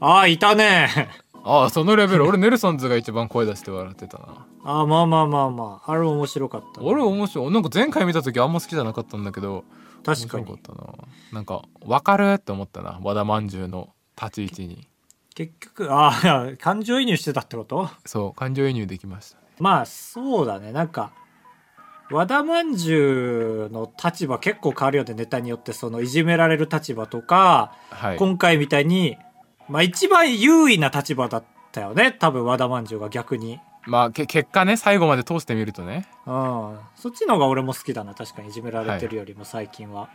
ああいたね。ああそのレベル。俺ネルソンズが一番声出して笑ってたな。ああまあまあまあまあ。あれも面白かった。ね、俺面白い。なんか前回見た時あんま好きじゃなかったんだけど確かに。面白かったな。なんか分かるって思ったな。和田まんじゅうの立ち位置に。結局ああ感情移入してたってこと？そう感情移入できました。ねまあそうだね。なんか和田まんじゅうの立場結構変わるよね。ネタによってそのいじめられる立場とか、はい。今回みたいに、まあ、一番優位な立場だったよね。多分和田まんじゅうが逆に。まあけ結果ね最後まで通してみるとね。うん。そっちの方が俺も好きだな。確かにいじめられてるよりも最近は、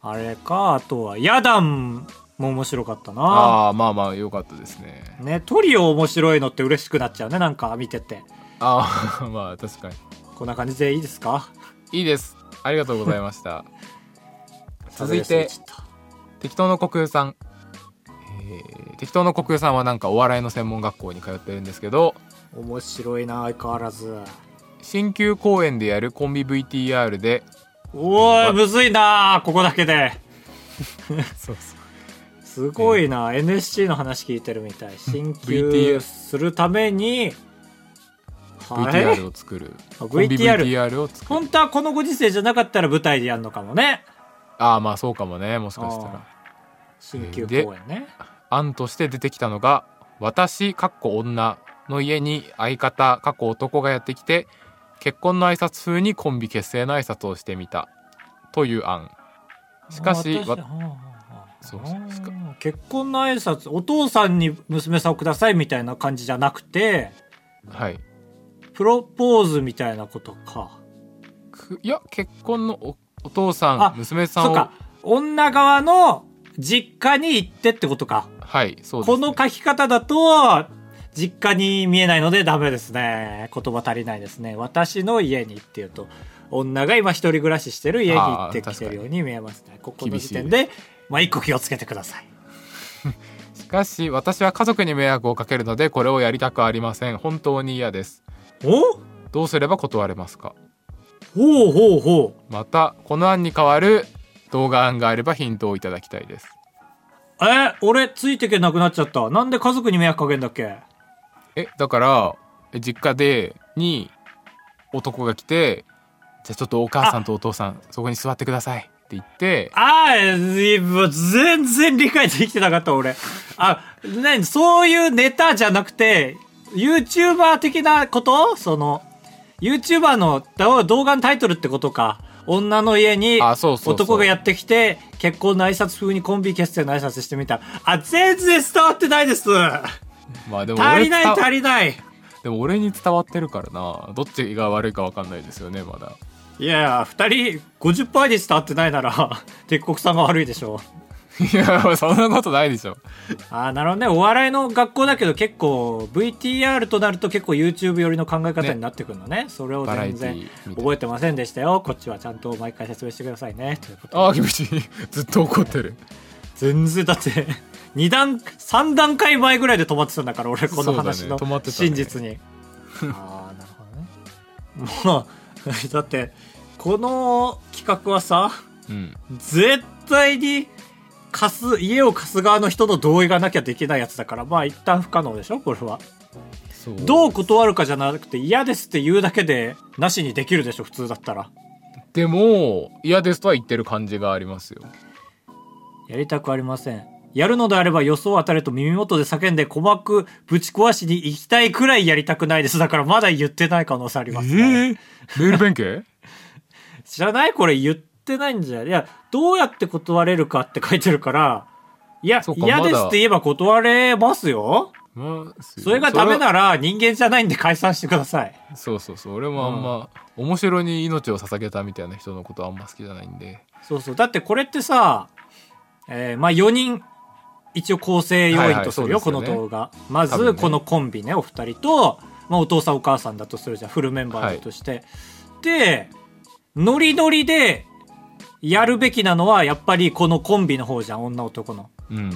あれかあとはヤダンも面白かったな。ああまあまあ良かったですね。ねトリオ面白いのって嬉しくなっちゃうね。なんか見ててああまあ確かに。こんな感じでいいですか？いいです。ありがとうございました。続いて適当の国有さん、えー適当の国有さんはなんかお笑いの専門学校に通ってるんですけど面白いな相変わらず。新旧公演でやるコンビ VTR でおーいむずいなここだけで。そうそうす。すごいな、NSC の話聞いてるみたい。進級 VTR するために、はい VTR を作る。VTR VTR を作る。本当はこのご時世じゃなかったら舞台でやるのかもね。ああまあそうかもね。もしかしたら。新旧公演ね。案として出てきたのが私かっこ女の家に相方かっこ男がやってきて結婚の挨拶風にコンビ結成の挨拶をしてみた。という案。しかしそうそうしかあ結婚の挨拶お父さんに娘さんをくださいみたいな感じじゃなくてはいプロポーズみたいなことか。くいや結婚のおお父さあん娘さんを。そっか。女側の実家に行ってってことか。はいそうです、この書き方だと実家に見えないのでダメですね。言葉足りないですね。私の家にっていうと女が今一人暮らししてる家に行ってきてるように見えますね。ここの時点でまあ一個気をつけてください。しかし私は家族に迷惑をかけるのでこれをやりたくありません。本当に嫌ですお？どうすれば断れますか？ほうほうほう。またこの案に代わる動画案があればヒントをいただきたいです。え俺ついてけなくなっちゃった。なんで家族に迷惑かけんだっけ？えだからえ実家でに男が来てじゃあちょっとお母さんとお父さんそこに座ってください。って言ってああ、全然理解できてなかった、俺。あ、何？そういうネタじゃなくて、YouTuber 的なこと？その、YouTuber の動画のタイトルってことか。女の家に男がやってきて、結婚の挨拶風にコンビ結成の挨拶してみた。あ、全然伝わってないです。まあでも足りない足りない。でも俺に伝わってるからなどっちが悪いか分かんないですよねまだいや二人50%に伝わってないなら、鉄国さんが悪いでしょう。いやそんなことないでしょああ、なるほどね。お笑いの学校だけど結構 VTR となると結構 YouTube 寄りの考え方になってくるのね。それを全然覚えてませんでしたよ。こっちはちゃんと毎回説明してくださいね。ということでああ厳しいずっと怒ってる全然だって、2段、3段階前ぐらいで止まってたんだから、俺この話の真実に。ああ、なるほどね。もう、だって、この企画はさ、うん絶対に貸す、家を貸す側の人の同意がなきゃできないやつだから、まあ一旦不可能でしょ？これは。どう断るかじゃなくて嫌ですって言うだけでなしにできるでしょ？普通だったら。でも嫌ですとは言ってる感じがありますよやりたくありません。やるのであれば予想当たれと耳元で叫んで鼓膜ぶち壊しに行きたいくらいやりたくないです。だからまだ言ってない可能性あります、ね。メール弁慶？知らない？これ言ってないんじゃ。い？や、どうやって断れるかって書いてるから、いや嫌ですって言えば断れますよ。まあそれがダメなら人間じゃないんで解散してください。そうそうそう俺もあんま、面白に命を捧げたみたいな人のことあんま好きじゃないんでそうそう。だってこれってさ、えーまあ4人、一応構成要因とするよ、このはいはいそうですよね動画。まず、このコンビね、お二人と、まあお父さんお母さんだとするじゃん、フルメンバーだとして。で、ノリノリで、やるべきなのは、やっぱりこのコンビの方じゃん、女男の。うん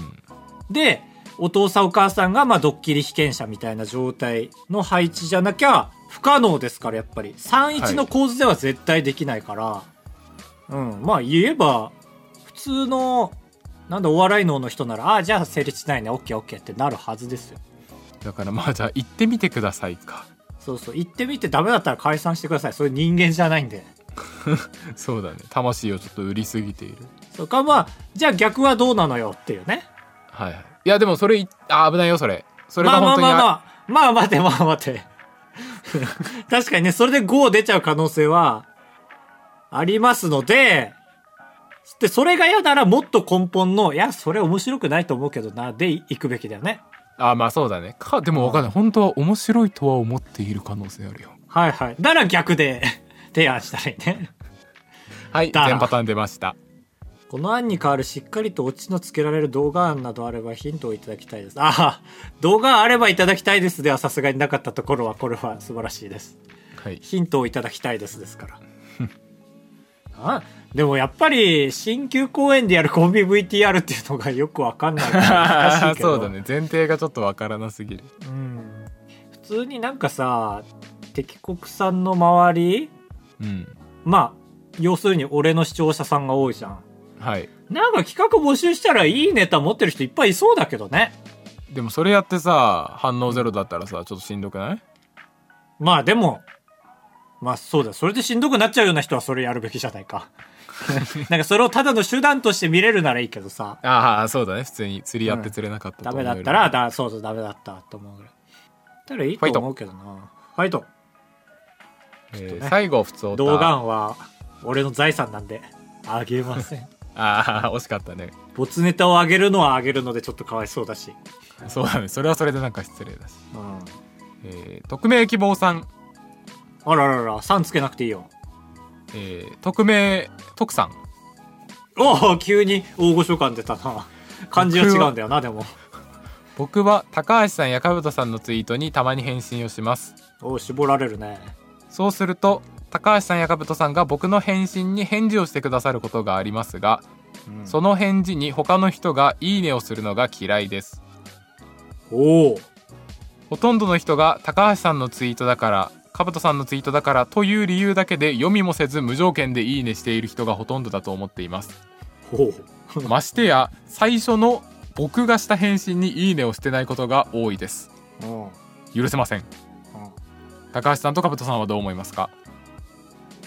で、お父さんお母さんが、まあ、ドッキリ被験者みたいな状態の配置じゃなきゃ、不可能ですから、やっぱり。3-1の構図では絶対できないから、うん、まあ、言えば、普通の、なんだ、お笑い能の人なら、ああ、じゃあ成立しないね、オッケーオッケーってなるはずですよ。だからまあじゃあ行ってみてくださいかそうそう、行ってみてダメだったら解散してください。そういう人間じゃないんで。そうだね魂をちょっと売りすぎているそうか、まあ、じゃあ逆はどうなのよっていうね。はいはいいやでもそれいあ危ないよそれそれまあまあが本当にまあまあ、まあ待て、まあ待て。確かにね、それで5出ちゃう可能性はありますので、で、それが嫌ならもっと根本の、いや、それ面白くないと思うけどな、で行くべきだよね。あまあそうだねかでもわかんない本当は面白いとは思っている可能性あるよはいはい。だから逆で提案したらいいね。はいだ全パターン出ましたこの案に代わるしっかりとオチのつけられる動画案などあればヒントをいただきたいです。ああ、動画あればいただきたいですではさすがになかったところは、これは素晴らしいです。はいヒントをいただきたいですですから。あでもやっぱり新旧公演でやるコンビ VTR っていうのがよくわかんない難 しいけどそうだね前提がちょっとわからなすぎるうん普通になんかさ敵国産の周りうんまあ要するに俺の視聴者さんが多いじゃんはいなんか企画募集したらいいネタ持ってる人いっぱいいそうだけどね。でもそれやってさ反応ゼロだったらさちょっとしんどくない？まあでも、まあそうだ、それでしんどくなっちゃうような人はそれやるべきじゃないか。なんかそれをただの手段として見れるならいいけどさ、ああそうだね普通に釣りやって釣れなかったうよりメだったら、だそうそうダメだったと思うぐらい。たらいいと思うけどな。ファイト。えーね最後普通動画は俺の財産なんで、あげません。ああ惜しかったね没ネタをあげるのはあげるのでちょっとかわいそうだし。そうだねそれはそれでなんか失礼だし、うん。えー匿名希望さん、あららら、3つけなくていいよ。えー匿名徳さんおお急に大御所感出たな。漢字は違うんだよな、でも。僕は高橋さんや兜さんのツイートにたまに返信をしますおお絞られるね。そうすると高橋さんや兜さんが僕の返信に返事をしてくださることがありますがうん。その返事に他の人が「いいね」をするのが嫌いです。おおほとんどの人が高橋さんのツイートだから兜さんのツイートだからという理由だけで読みもせず無条件で「いいね」している人がほとんどだと思っています。ほう。ましてや最初の僕がした返信に「いいね」をしてないことが多いです。許せません高橋さんと兜さんはどう思いますか？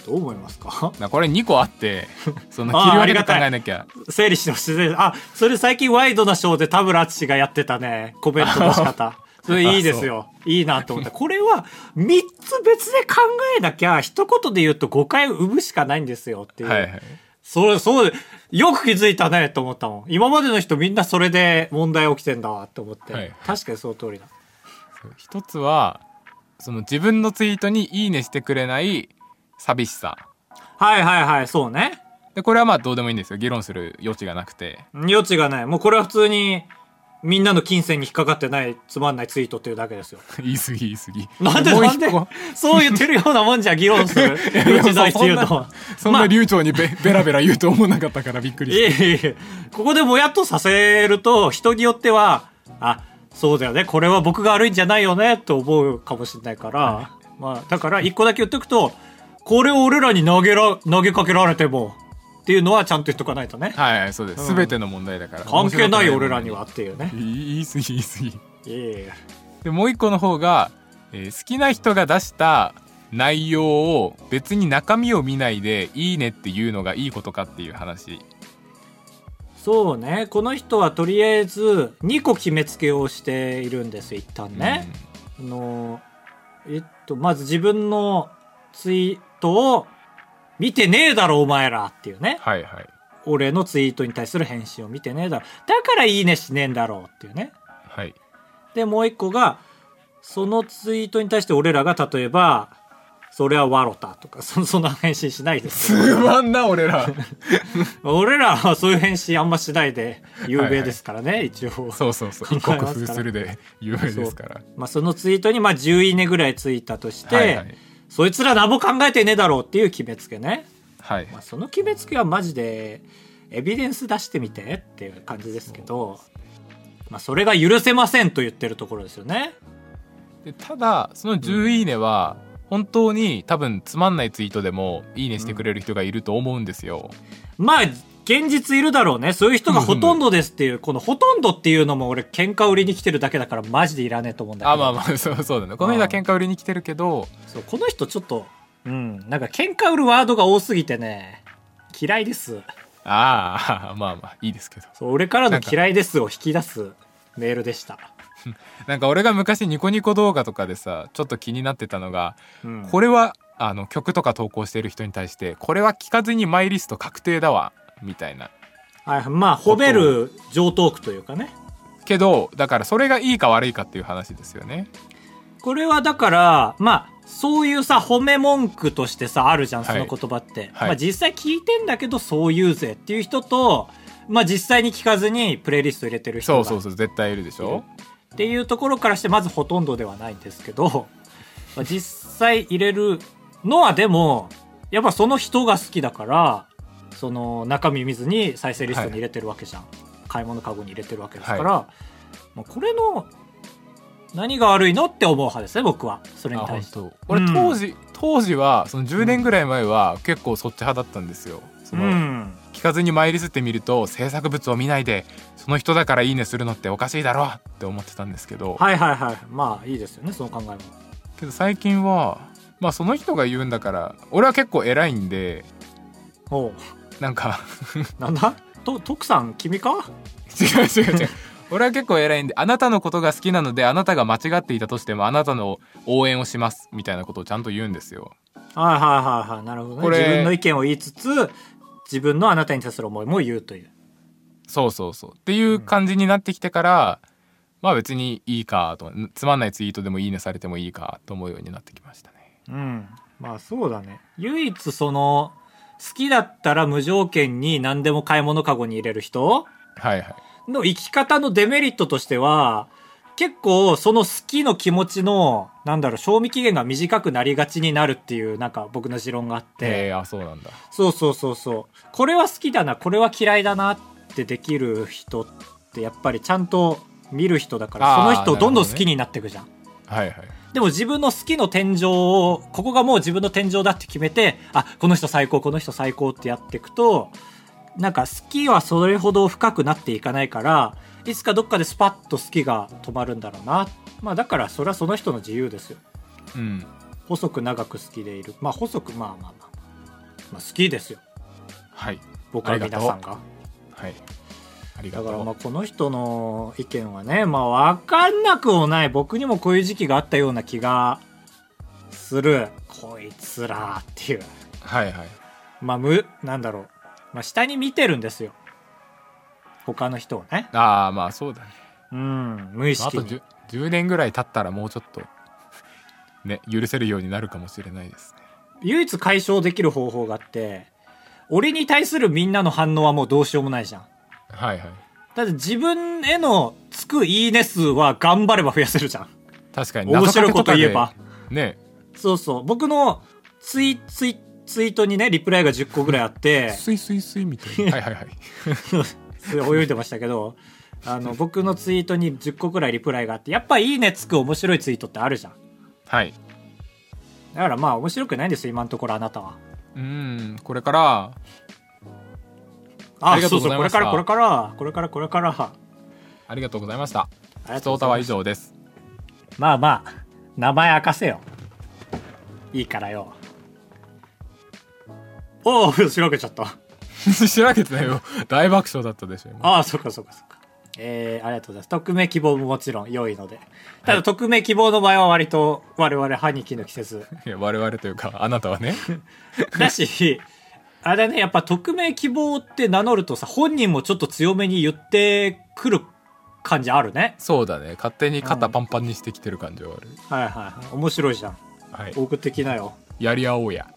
どう思いますか？なこれ2個あって その切り分けて考えなきゃ整理してほしい。あ、それ最近ワイドなショーで田村淳がやってたね。コメントの仕方。それいいですよ。いいなと思った。これは3つ別で考えなきゃ、一言で言うと誤解を生むしかないんですよっていう。はいはいそう、そう、よく気づいたねと思ったもん。今までの人みんなそれで問題起きてんだわって思って。はい確かにその通りだ。一つはその自分のツイートに「いいね」してくれない寂しさはいはいはい、そうね。でこれはまあどうでもいいんですよ議論する余地がなくて余地がない。もうこれは普通に、みんなの金銭に引っかかってない、つまんないツイートっていうだけですよ。言い過ぎ言い過ぎなんでなんでそう言ってるようなもんじゃ議論する？余地ないっていうのは。そんな流暢にベ, ベラベラ言うと思わなかったからびっくりいしえいえいえ、ここでもやっとさせると、人によっては、あ、そうだよね、これは僕が悪いんじゃないよね、と思うかもしれないから、まあ、だから一個だけ言っとくと、これを俺らに投げら、投げかけられても、っていうのはちゃんと言っとかないとね。たはいはいそうです、うん。全ての問題だから。関係ないよ、俺らにははっていうね。言い過ぎ言い過ぎいえいえ。でもう一個の方が、えー好きな人が出した内容を別に中身を見ないで「いいね」っていうのがいいことかっていう話そうね、この人はとりあえず2個決めつけをしているんです、一旦ね。あのえっとまず自分のツイートを見てねえだろお前らっていうね。はいはい。俺のツイートに対する返信を見てねえだろ。だからいいねしねえんだろうっていうね。はい。でもう一個がそのツイートに対して俺らが例えばそれはワロタとかそ そんな返信しないです。つまんな俺ら。俺らはそういう返信あんましないで有名ですからね、一応。そうそうそう。考一国風するで有名ですから。まあ、そのツイートにまあ10いいねぐらいついたとして、はいはい。そいつら何も考えてねえだろうっていう決めつけね。はい。まあ、その決めつけはマジでエビデンス出してみてっていう感じですけど、まあ、それが許せませんと言ってるところですよね。でただその10いいねは本当に多分つまんないツイートでもいいねしてくれる人がいると思うんですよ、まあ現実いるだろうね。そういう人がほとんどですっていう、このほとんどっていうのも俺喧嘩売りに来てるだけだからマジでいらねえと思うんだけど。あまあまあそうそうだねこの人は喧嘩売りに来てるけどそうこの人ちょっと、うん、なんか喧嘩売るワードが多すぎてね、嫌いです。ああまあまあいいですけどそう、俺からの嫌いですを引き出すメールでした。なんか俺が昔ニコニコ動画とかでさちょっと気になってたのが、うん。これはあの曲とか投稿してる人に対してこれは聞かずにマイリスト確定だわみたいな。はい、まあ、褒める上トークというかね。けどだからそれがいいか悪いかっていう話ですよね。これはだから、まあ、そういうさ、褒め文句としてさ、あるじゃん、はい。その言葉って。はい。まあ実際聞いてんだけど、そう言うぜっていう人と、まあ実際に聞かずにプレイリスト入れてる人が。そうそうそう絶対いるでしょ？っていうところからして、まずほとんどではないんですけど、まあ実際入れるのはでも、やっぱその人が好きだから、その中身見ずに再生リストに入れてるわけじゃん。買い物カゴに入れてるわけですから、まあこれの何が悪いのって思う派ですね、僕は。それにあ対して。本当俺うん当時、当時はその10年ぐらい前は結構そっち派だったんですよその、うん。聞かずに参りすってみると制作物を見ないでその人だからいいねするのっておかしいだろって思ってたんですけど、はいはいはい。まあいいですよね。その考えもけど最近はまあその人が言うんだから俺は結構偉いんでおう。なんか なんだ？と徳さん君か？違う違う違う。俺は結構偉いんであなたのことが好きなのであなたが間違っていたとしてもあなたの応援をしますみたいなことをちゃんと言うんですよ。はいはいはいはい。なるほどね。これ自分の意見を言いつつ自分のあなたに対する思いも言うという。そうそうそう。っていう感じになってきてから、まあ別にいいかとつまんないツイートでもいいねされてもいいかと思うようになってきましたね。うん。まあそうだね。唯一その好きだったら無条件に何でも買い物カゴに入れる人はいはい。の生き方のデメリットとしては結構その好きの気持ちのなんだろう賞味期限が短くなりがちになるっていうなんか僕の持論があって、えー、あそうなんだ。そうそうそう。そうこれは好きだなこれは嫌いだなってできる人ってやっぱりちゃんと見る人だからその人をどんどん好きになっていくじゃん、はいはいでも自分の好きの天井をここがもう自分の天井だって決めてあこの人最高この人最高ってやっていくとなんか好きはそれほど深くなっていかないからいつかどっかでスパッと好きが止まるんだろうな。まあだからそれはその人の自由ですよ。うん。細く長く好きでいる。まあ細くまあまあまあ、まあ、好きですよ。はい。僕は皆さんが。はい。ありがとう。だからまあこの人の意見はねまあ分かんなくもない。僕にもこういう時期があったような気がする。こいつらっていう。はいはい。まあ無なんだろう、まあ、下に見てるんですよ。他の人をね。ああまあそうだね。うん無意あと識に 10, 10年ぐらい経ったらもうちょっと ね許せるようになるかもしれないですね。唯一解消できる方法があって俺に対するみんなの反応はもうどうしようもないじゃん。はいはい。だって自分へのつくいいね数は頑張れば増やせるじゃん。確かに面白いこと言えば。ね。そうそう。僕のツイツイツイートにねリプライが10個ぐらいあって。スイスイスイみたいな。はいはいはい。泳いでましたけどあの僕のツイートに10個ぐらいリプライがあってやっぱいいねつく面白いツイートってあるじゃん。はい。だからまあ面白くないんですよ今のところあなたは。うんこれから。あありがとうそうそうこれございましたからこれからこれからこれから。ありがとうございました。ありがふつおたは以とうございます。上です。まあまあ名前明かせよ。いいからよおお しらけちゃった。知らけてないよ。大爆笑だったでしょ今。ああそっかそっかそっか。えー、ありがとうございます。匿名希望ももちろん良いので。ただ匿名希望の場合は割と我々歯に衣着せず。いや我々というかあなたはね。だし、あれだね、やっぱ匿名希望って名乗るとさ、本人もちょっと強めに言ってくる感じあるね。そうだね。勝手に肩パンパンにしてきてる感じはある、はいはいはい。面白いじゃん。はい。送ってきなよ。やり合おうや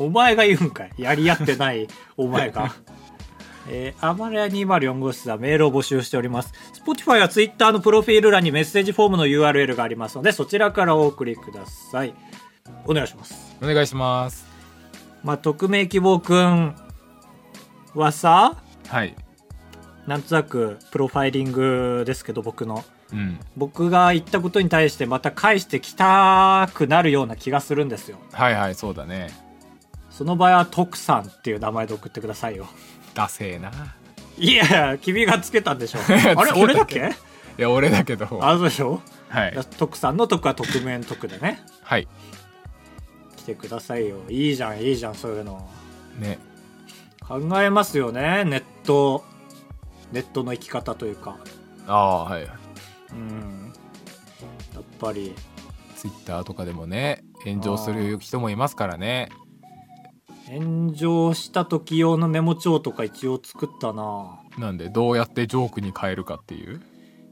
お前が言うんかい。やり合ってないお前が。えー、アマレア204号室はメールを募集しております。Spotify は Twitter のプロフィール欄にメッセージフォームの URL がありますので、そちらからお送りください。お願いします。お願いしますまあ、匿名希望くんはさ、はいなんとなくプロファイリングですけど僕のうん僕が言ったことに対してまた返してきたくなるような気がするんですよはいはいそうだねその場合は徳さんっていう名前で送ってくださいよ。ダセえな。いや君がつけたんでしょや あれ？俺だっけ？いや俺だけど。あそうでしょ？はい。徳さんの徳は匿名の徳でね。はい。来てくださいよ。いいじゃんいいじゃんそういうの。ね。考えますよねネット。ネットの生き方というか。ああはい。うん。やっぱり。ツイッターとかでもね炎上する人もいますからね炎上した時用のメモ帳とか一応作ったな。なんでどうやってジョークに変えるかっていう？い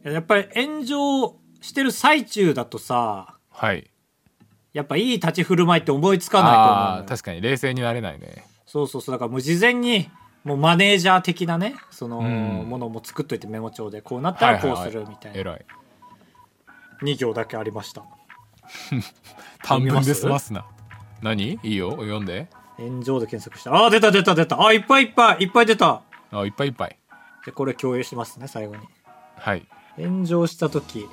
ややっぱり炎上してる最中だとさはい。やっぱいい立ち振る舞いって思いつかないと思うああ確かに冷静になれないね。そうそうそうだからもう事前にもうマネージャー的なねそのうん。ものも作っといてメモ帳でこうなったらこうするみたいな偉い。2行だけありました短文で済ますな。何い。いよ読んで炎上で検索した。あー出た出た出た。あーいっぱいいっぱいいっぱい出た。あいっぱいいっぱい。じゃあこれ共有しますね最後に。はい。炎上した時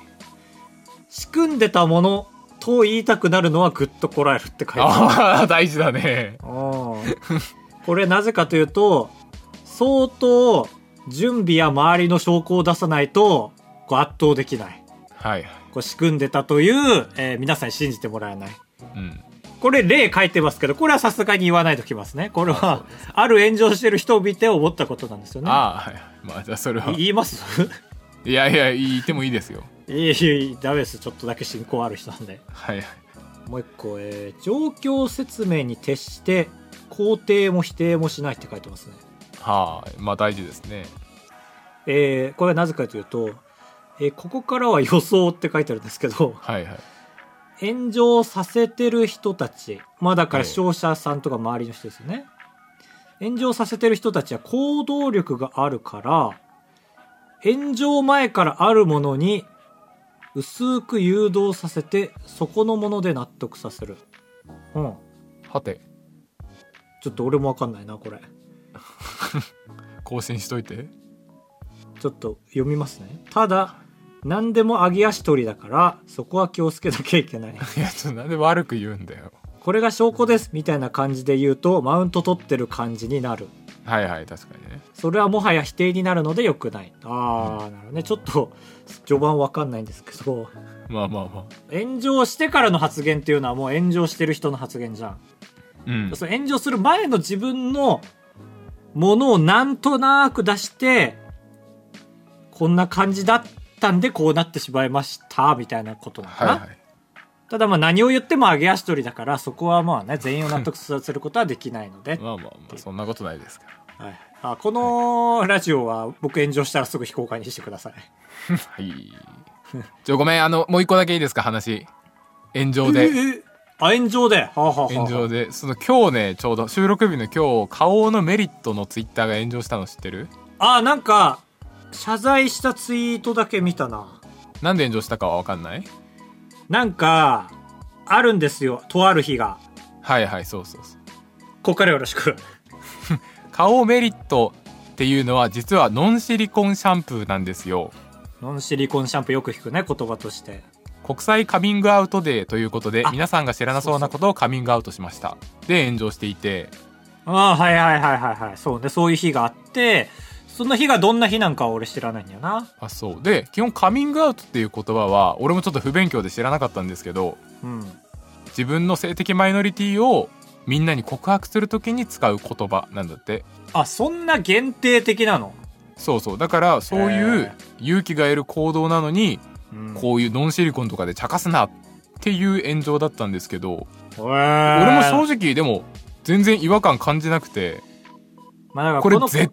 仕組んでたものと言いたくなるのはグッとこらえるって書いてある。ああ大事だね。これなぜかというと、相当準備や周りの証拠を出さないと、こう圧倒できない。はいはい。こう仕組んでたという、えー皆さんに信じてもらえない。うんこれ例書いてますけど、これはさすがに言わないときますね。これは、ある炎上してる人を見て思ったことなんですよね。ああはいはいまあじゃあそれは言います？いやいや言ってもいいですよいえいえいえ、ダメです。ちょっとだけ信仰ある人なんで。はいはいもう一個、えー状況説明に徹して、肯定も否定もしないって書いてますね。はいまあ大事ですねえーこれはなぜかというと、えーここからは予想って書いてあるんですけど、はいはい炎上させてる人たち、まあだからええ視聴者さんとか周りの人ですよね。炎上させてる人たちは行動力があるから、炎上前からあるものに薄く誘導させて、そこのもので納得させる。うん。はてちょっと俺もわかんないな、これ。更新しといてちょっと読みますね。ただ、何でも揚げ足取りだから、そこは気をつけなきゃいけない。いやちょっとなんで悪く言うんだよこれが証拠ですみたいな感じで言うと、マウント取ってる感じになる。はいはい確かにねそれはもはや否定になるので良くない。ああ、なるほどね。ちょっと、序盤わかんないんですけど、まあまあま炎上してからの発言っていうのはもう炎上してる人の発言じゃん。あうんその炎上する前の自分のものをなんとなく出して、こんな感じだったんでこうなってしまいました、みたいなことなのかな。はいはい。ただまあ何を言っても上げ足取りだから、そこはまあね、全員を納得させることはできないので。まあまあまあそんなことないですかはい、あこのラジオは僕炎上したらすぐ非公開にしてください。ら はい。ちょごめんあのもう一個だけいいですか話。炎上で。えあ、炎上で。はあ、はあはあ、炎上で。その今日ねちょうど収録日の今日花王のメリットのツイッターが炎上したの知ってる？あ、なんか、謝罪したツイートだけ見たな。なんで炎上したかは分かんない？なんか、あるんですよ。とある日が。はいはいそうそうそうここからよろしく。花王メリットっていうのは実はノンシリコンシャンプーなんですよノンシリコンシャンプーよく聞くね、言葉として。国際カミングアウトデーということであ皆さんが知らなそうなことをカミングアウトしましたで炎上していてああ、はいはいはいはいはい。そうね、そういう日があって、その日がどんな日なんかは俺知らないんだよな。あそうで基本カミングアウトっていう言葉は俺もちょっと不勉強で知らなかったんですけどうん。自分の性的マイノリティをみんなに告白するときに使う言葉なんだってあ、そんな限定的なの？そうそうだからそういうへ勇気がいる行動なのにうん。こういうノンシリコンとかで茶化すなっていう炎上だったんですけど俺俺も正直でも全然違和感感じなくてまあ、これぜ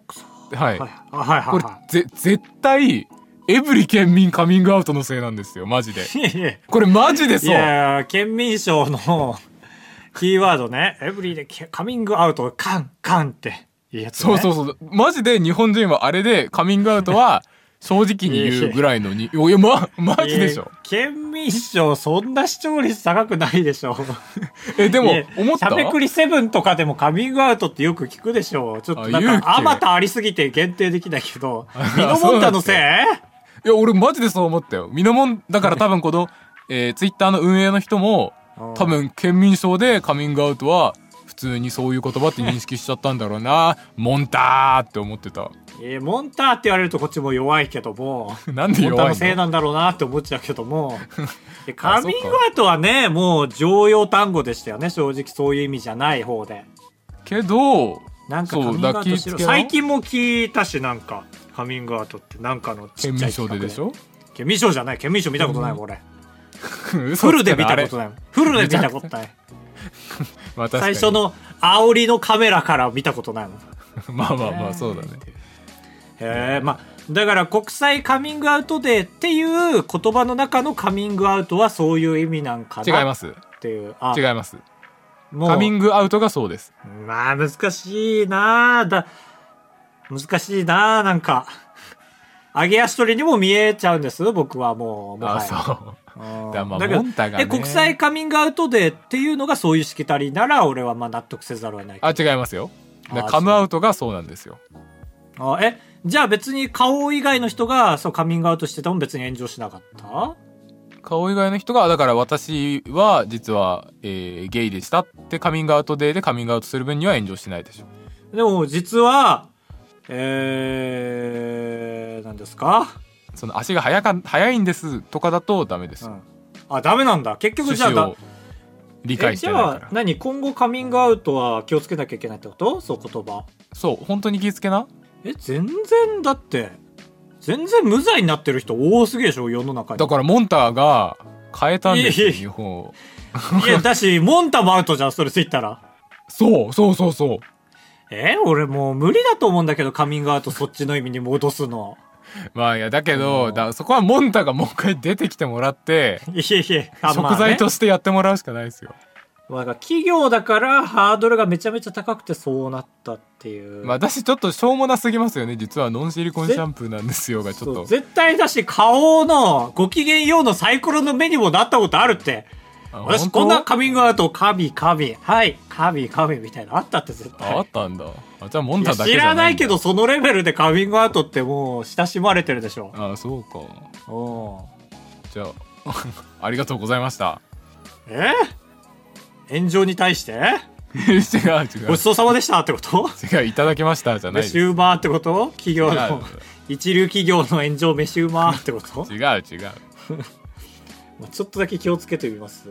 はい。はい。あはいはいこれはぜ絶対エブリ県民カミングアウトのせいなんですよマジで。い。いやいや。これマジでいそう。やいや、県民賞の キーワードね、エブリでカミングアウト、カン、カンっていうやつ、ね。そうそうそう。マジで日本人はあれでカミングアウトは正直に言うぐらいのにいやまマジでしょ。県民賞、そんな視聴率高くないでしょ。えでも思った？しゃべくりセブンとかでもカミングアウトってよく聞くでしょ。ちょっとなんか、あまたありすぎて限定できないけど、あミノモンタのせい？いや俺マジでそう思ったよ。ミノモンだから多分この、えー、ツイッターの運営の人も多分県民賞でカミングアウトは普通にそういう言葉って認識しちゃったんだろうな。モンターって思ってた。えーモンターって言われるとこっちも弱いけども、なんでモンター弱いののせいなんだろうなって思っちゃうけども、でカミングアウトはね、もう常用単語でしたよね、正直そういう意味じゃない方で。けどなんかカミングアウトしろ。最近も聞いたし、なんか、カミングアウトってなんかのちっちゃい企画賞ででしょ？県民賞じゃない、県民賞見たことないもん、俺。嘘フルで見たことない。フルで見たことない。まあ最初の煽りのカメラから見たことないもん。まあまあまあそうだね。へえ、まあ、だから国際カミングアウトデーっていう言葉の中のカミングアウトはそういう意味なんかな違います。っていう。あ違います。カミングアウトがそうです。まあ難しいなあだ、難しいなあなんか。揚げ足取りにも見えちゃうんです、僕はもう。もはや。あそう。うんだまあだけどモンタがね。え国際カミングアウトデーっていうのがそういうしきたりなら俺はまあ納得せざるを得ないあ違いますよ。だからあカムアウトがそうなんですよ。あえじゃあ別に顔以外の人がそうカミングアウトしてても別に炎上しなかった？顔以外の人がだから私は実は、えーゲイでしたってカミングアウトデーでカミングアウトする分には炎上しないでしょ。でも実はえー、何ですか、その足が速か速いんですとかだとダメです、うん、あダメなんだ。結局じゃあだ趣旨を理解してないゃあ何今後カミングアウトは気をつけなきゃいけないってこと？そう言葉。そう本当に気ぃつけな。え全然だって全然無罪になってる人多すぎでしょ？世の中に。だからモンターが変えたんですよいやいや日本を。いやだしモンタもアウトじゃんそれついたら。そうそうそうそう。え俺もう無理だと思うんだけどカミングアウトそっちの意味に戻すの まあいやだけうんどだそこはモンタがもう一回出てきてもらって いやいやあまあね。食材としてやってもらうしかないですよ、まあ企業だからハードルがめちゃめちゃ高くてそうなったっていう、まあ、私ちょっとしょうもなすぎますよね。実はノンシリコンシャンプーなんですよがちょっと。絶対だし顔のご機嫌ようのサイコロの目にもなったことあるって私こんなカミングアウトカビカビはい。カビカビみたいなのあったって絶対。ああったんだ。あじゃあモンタだけじ知ゃないんだ。らないけどそのレベルでカミングアウトってもう親しまれてるでしょ。あそうか。う。んじゃあ ありがとうございました。え？炎上に対して？違う違う。ごちそうさまでしたってこと？違ういただきましたじゃないです。飯うまーってこと？企業違の一流企業の炎上飯うまーってこと？う違う違う。まあちょっとだけ気をつけてみます。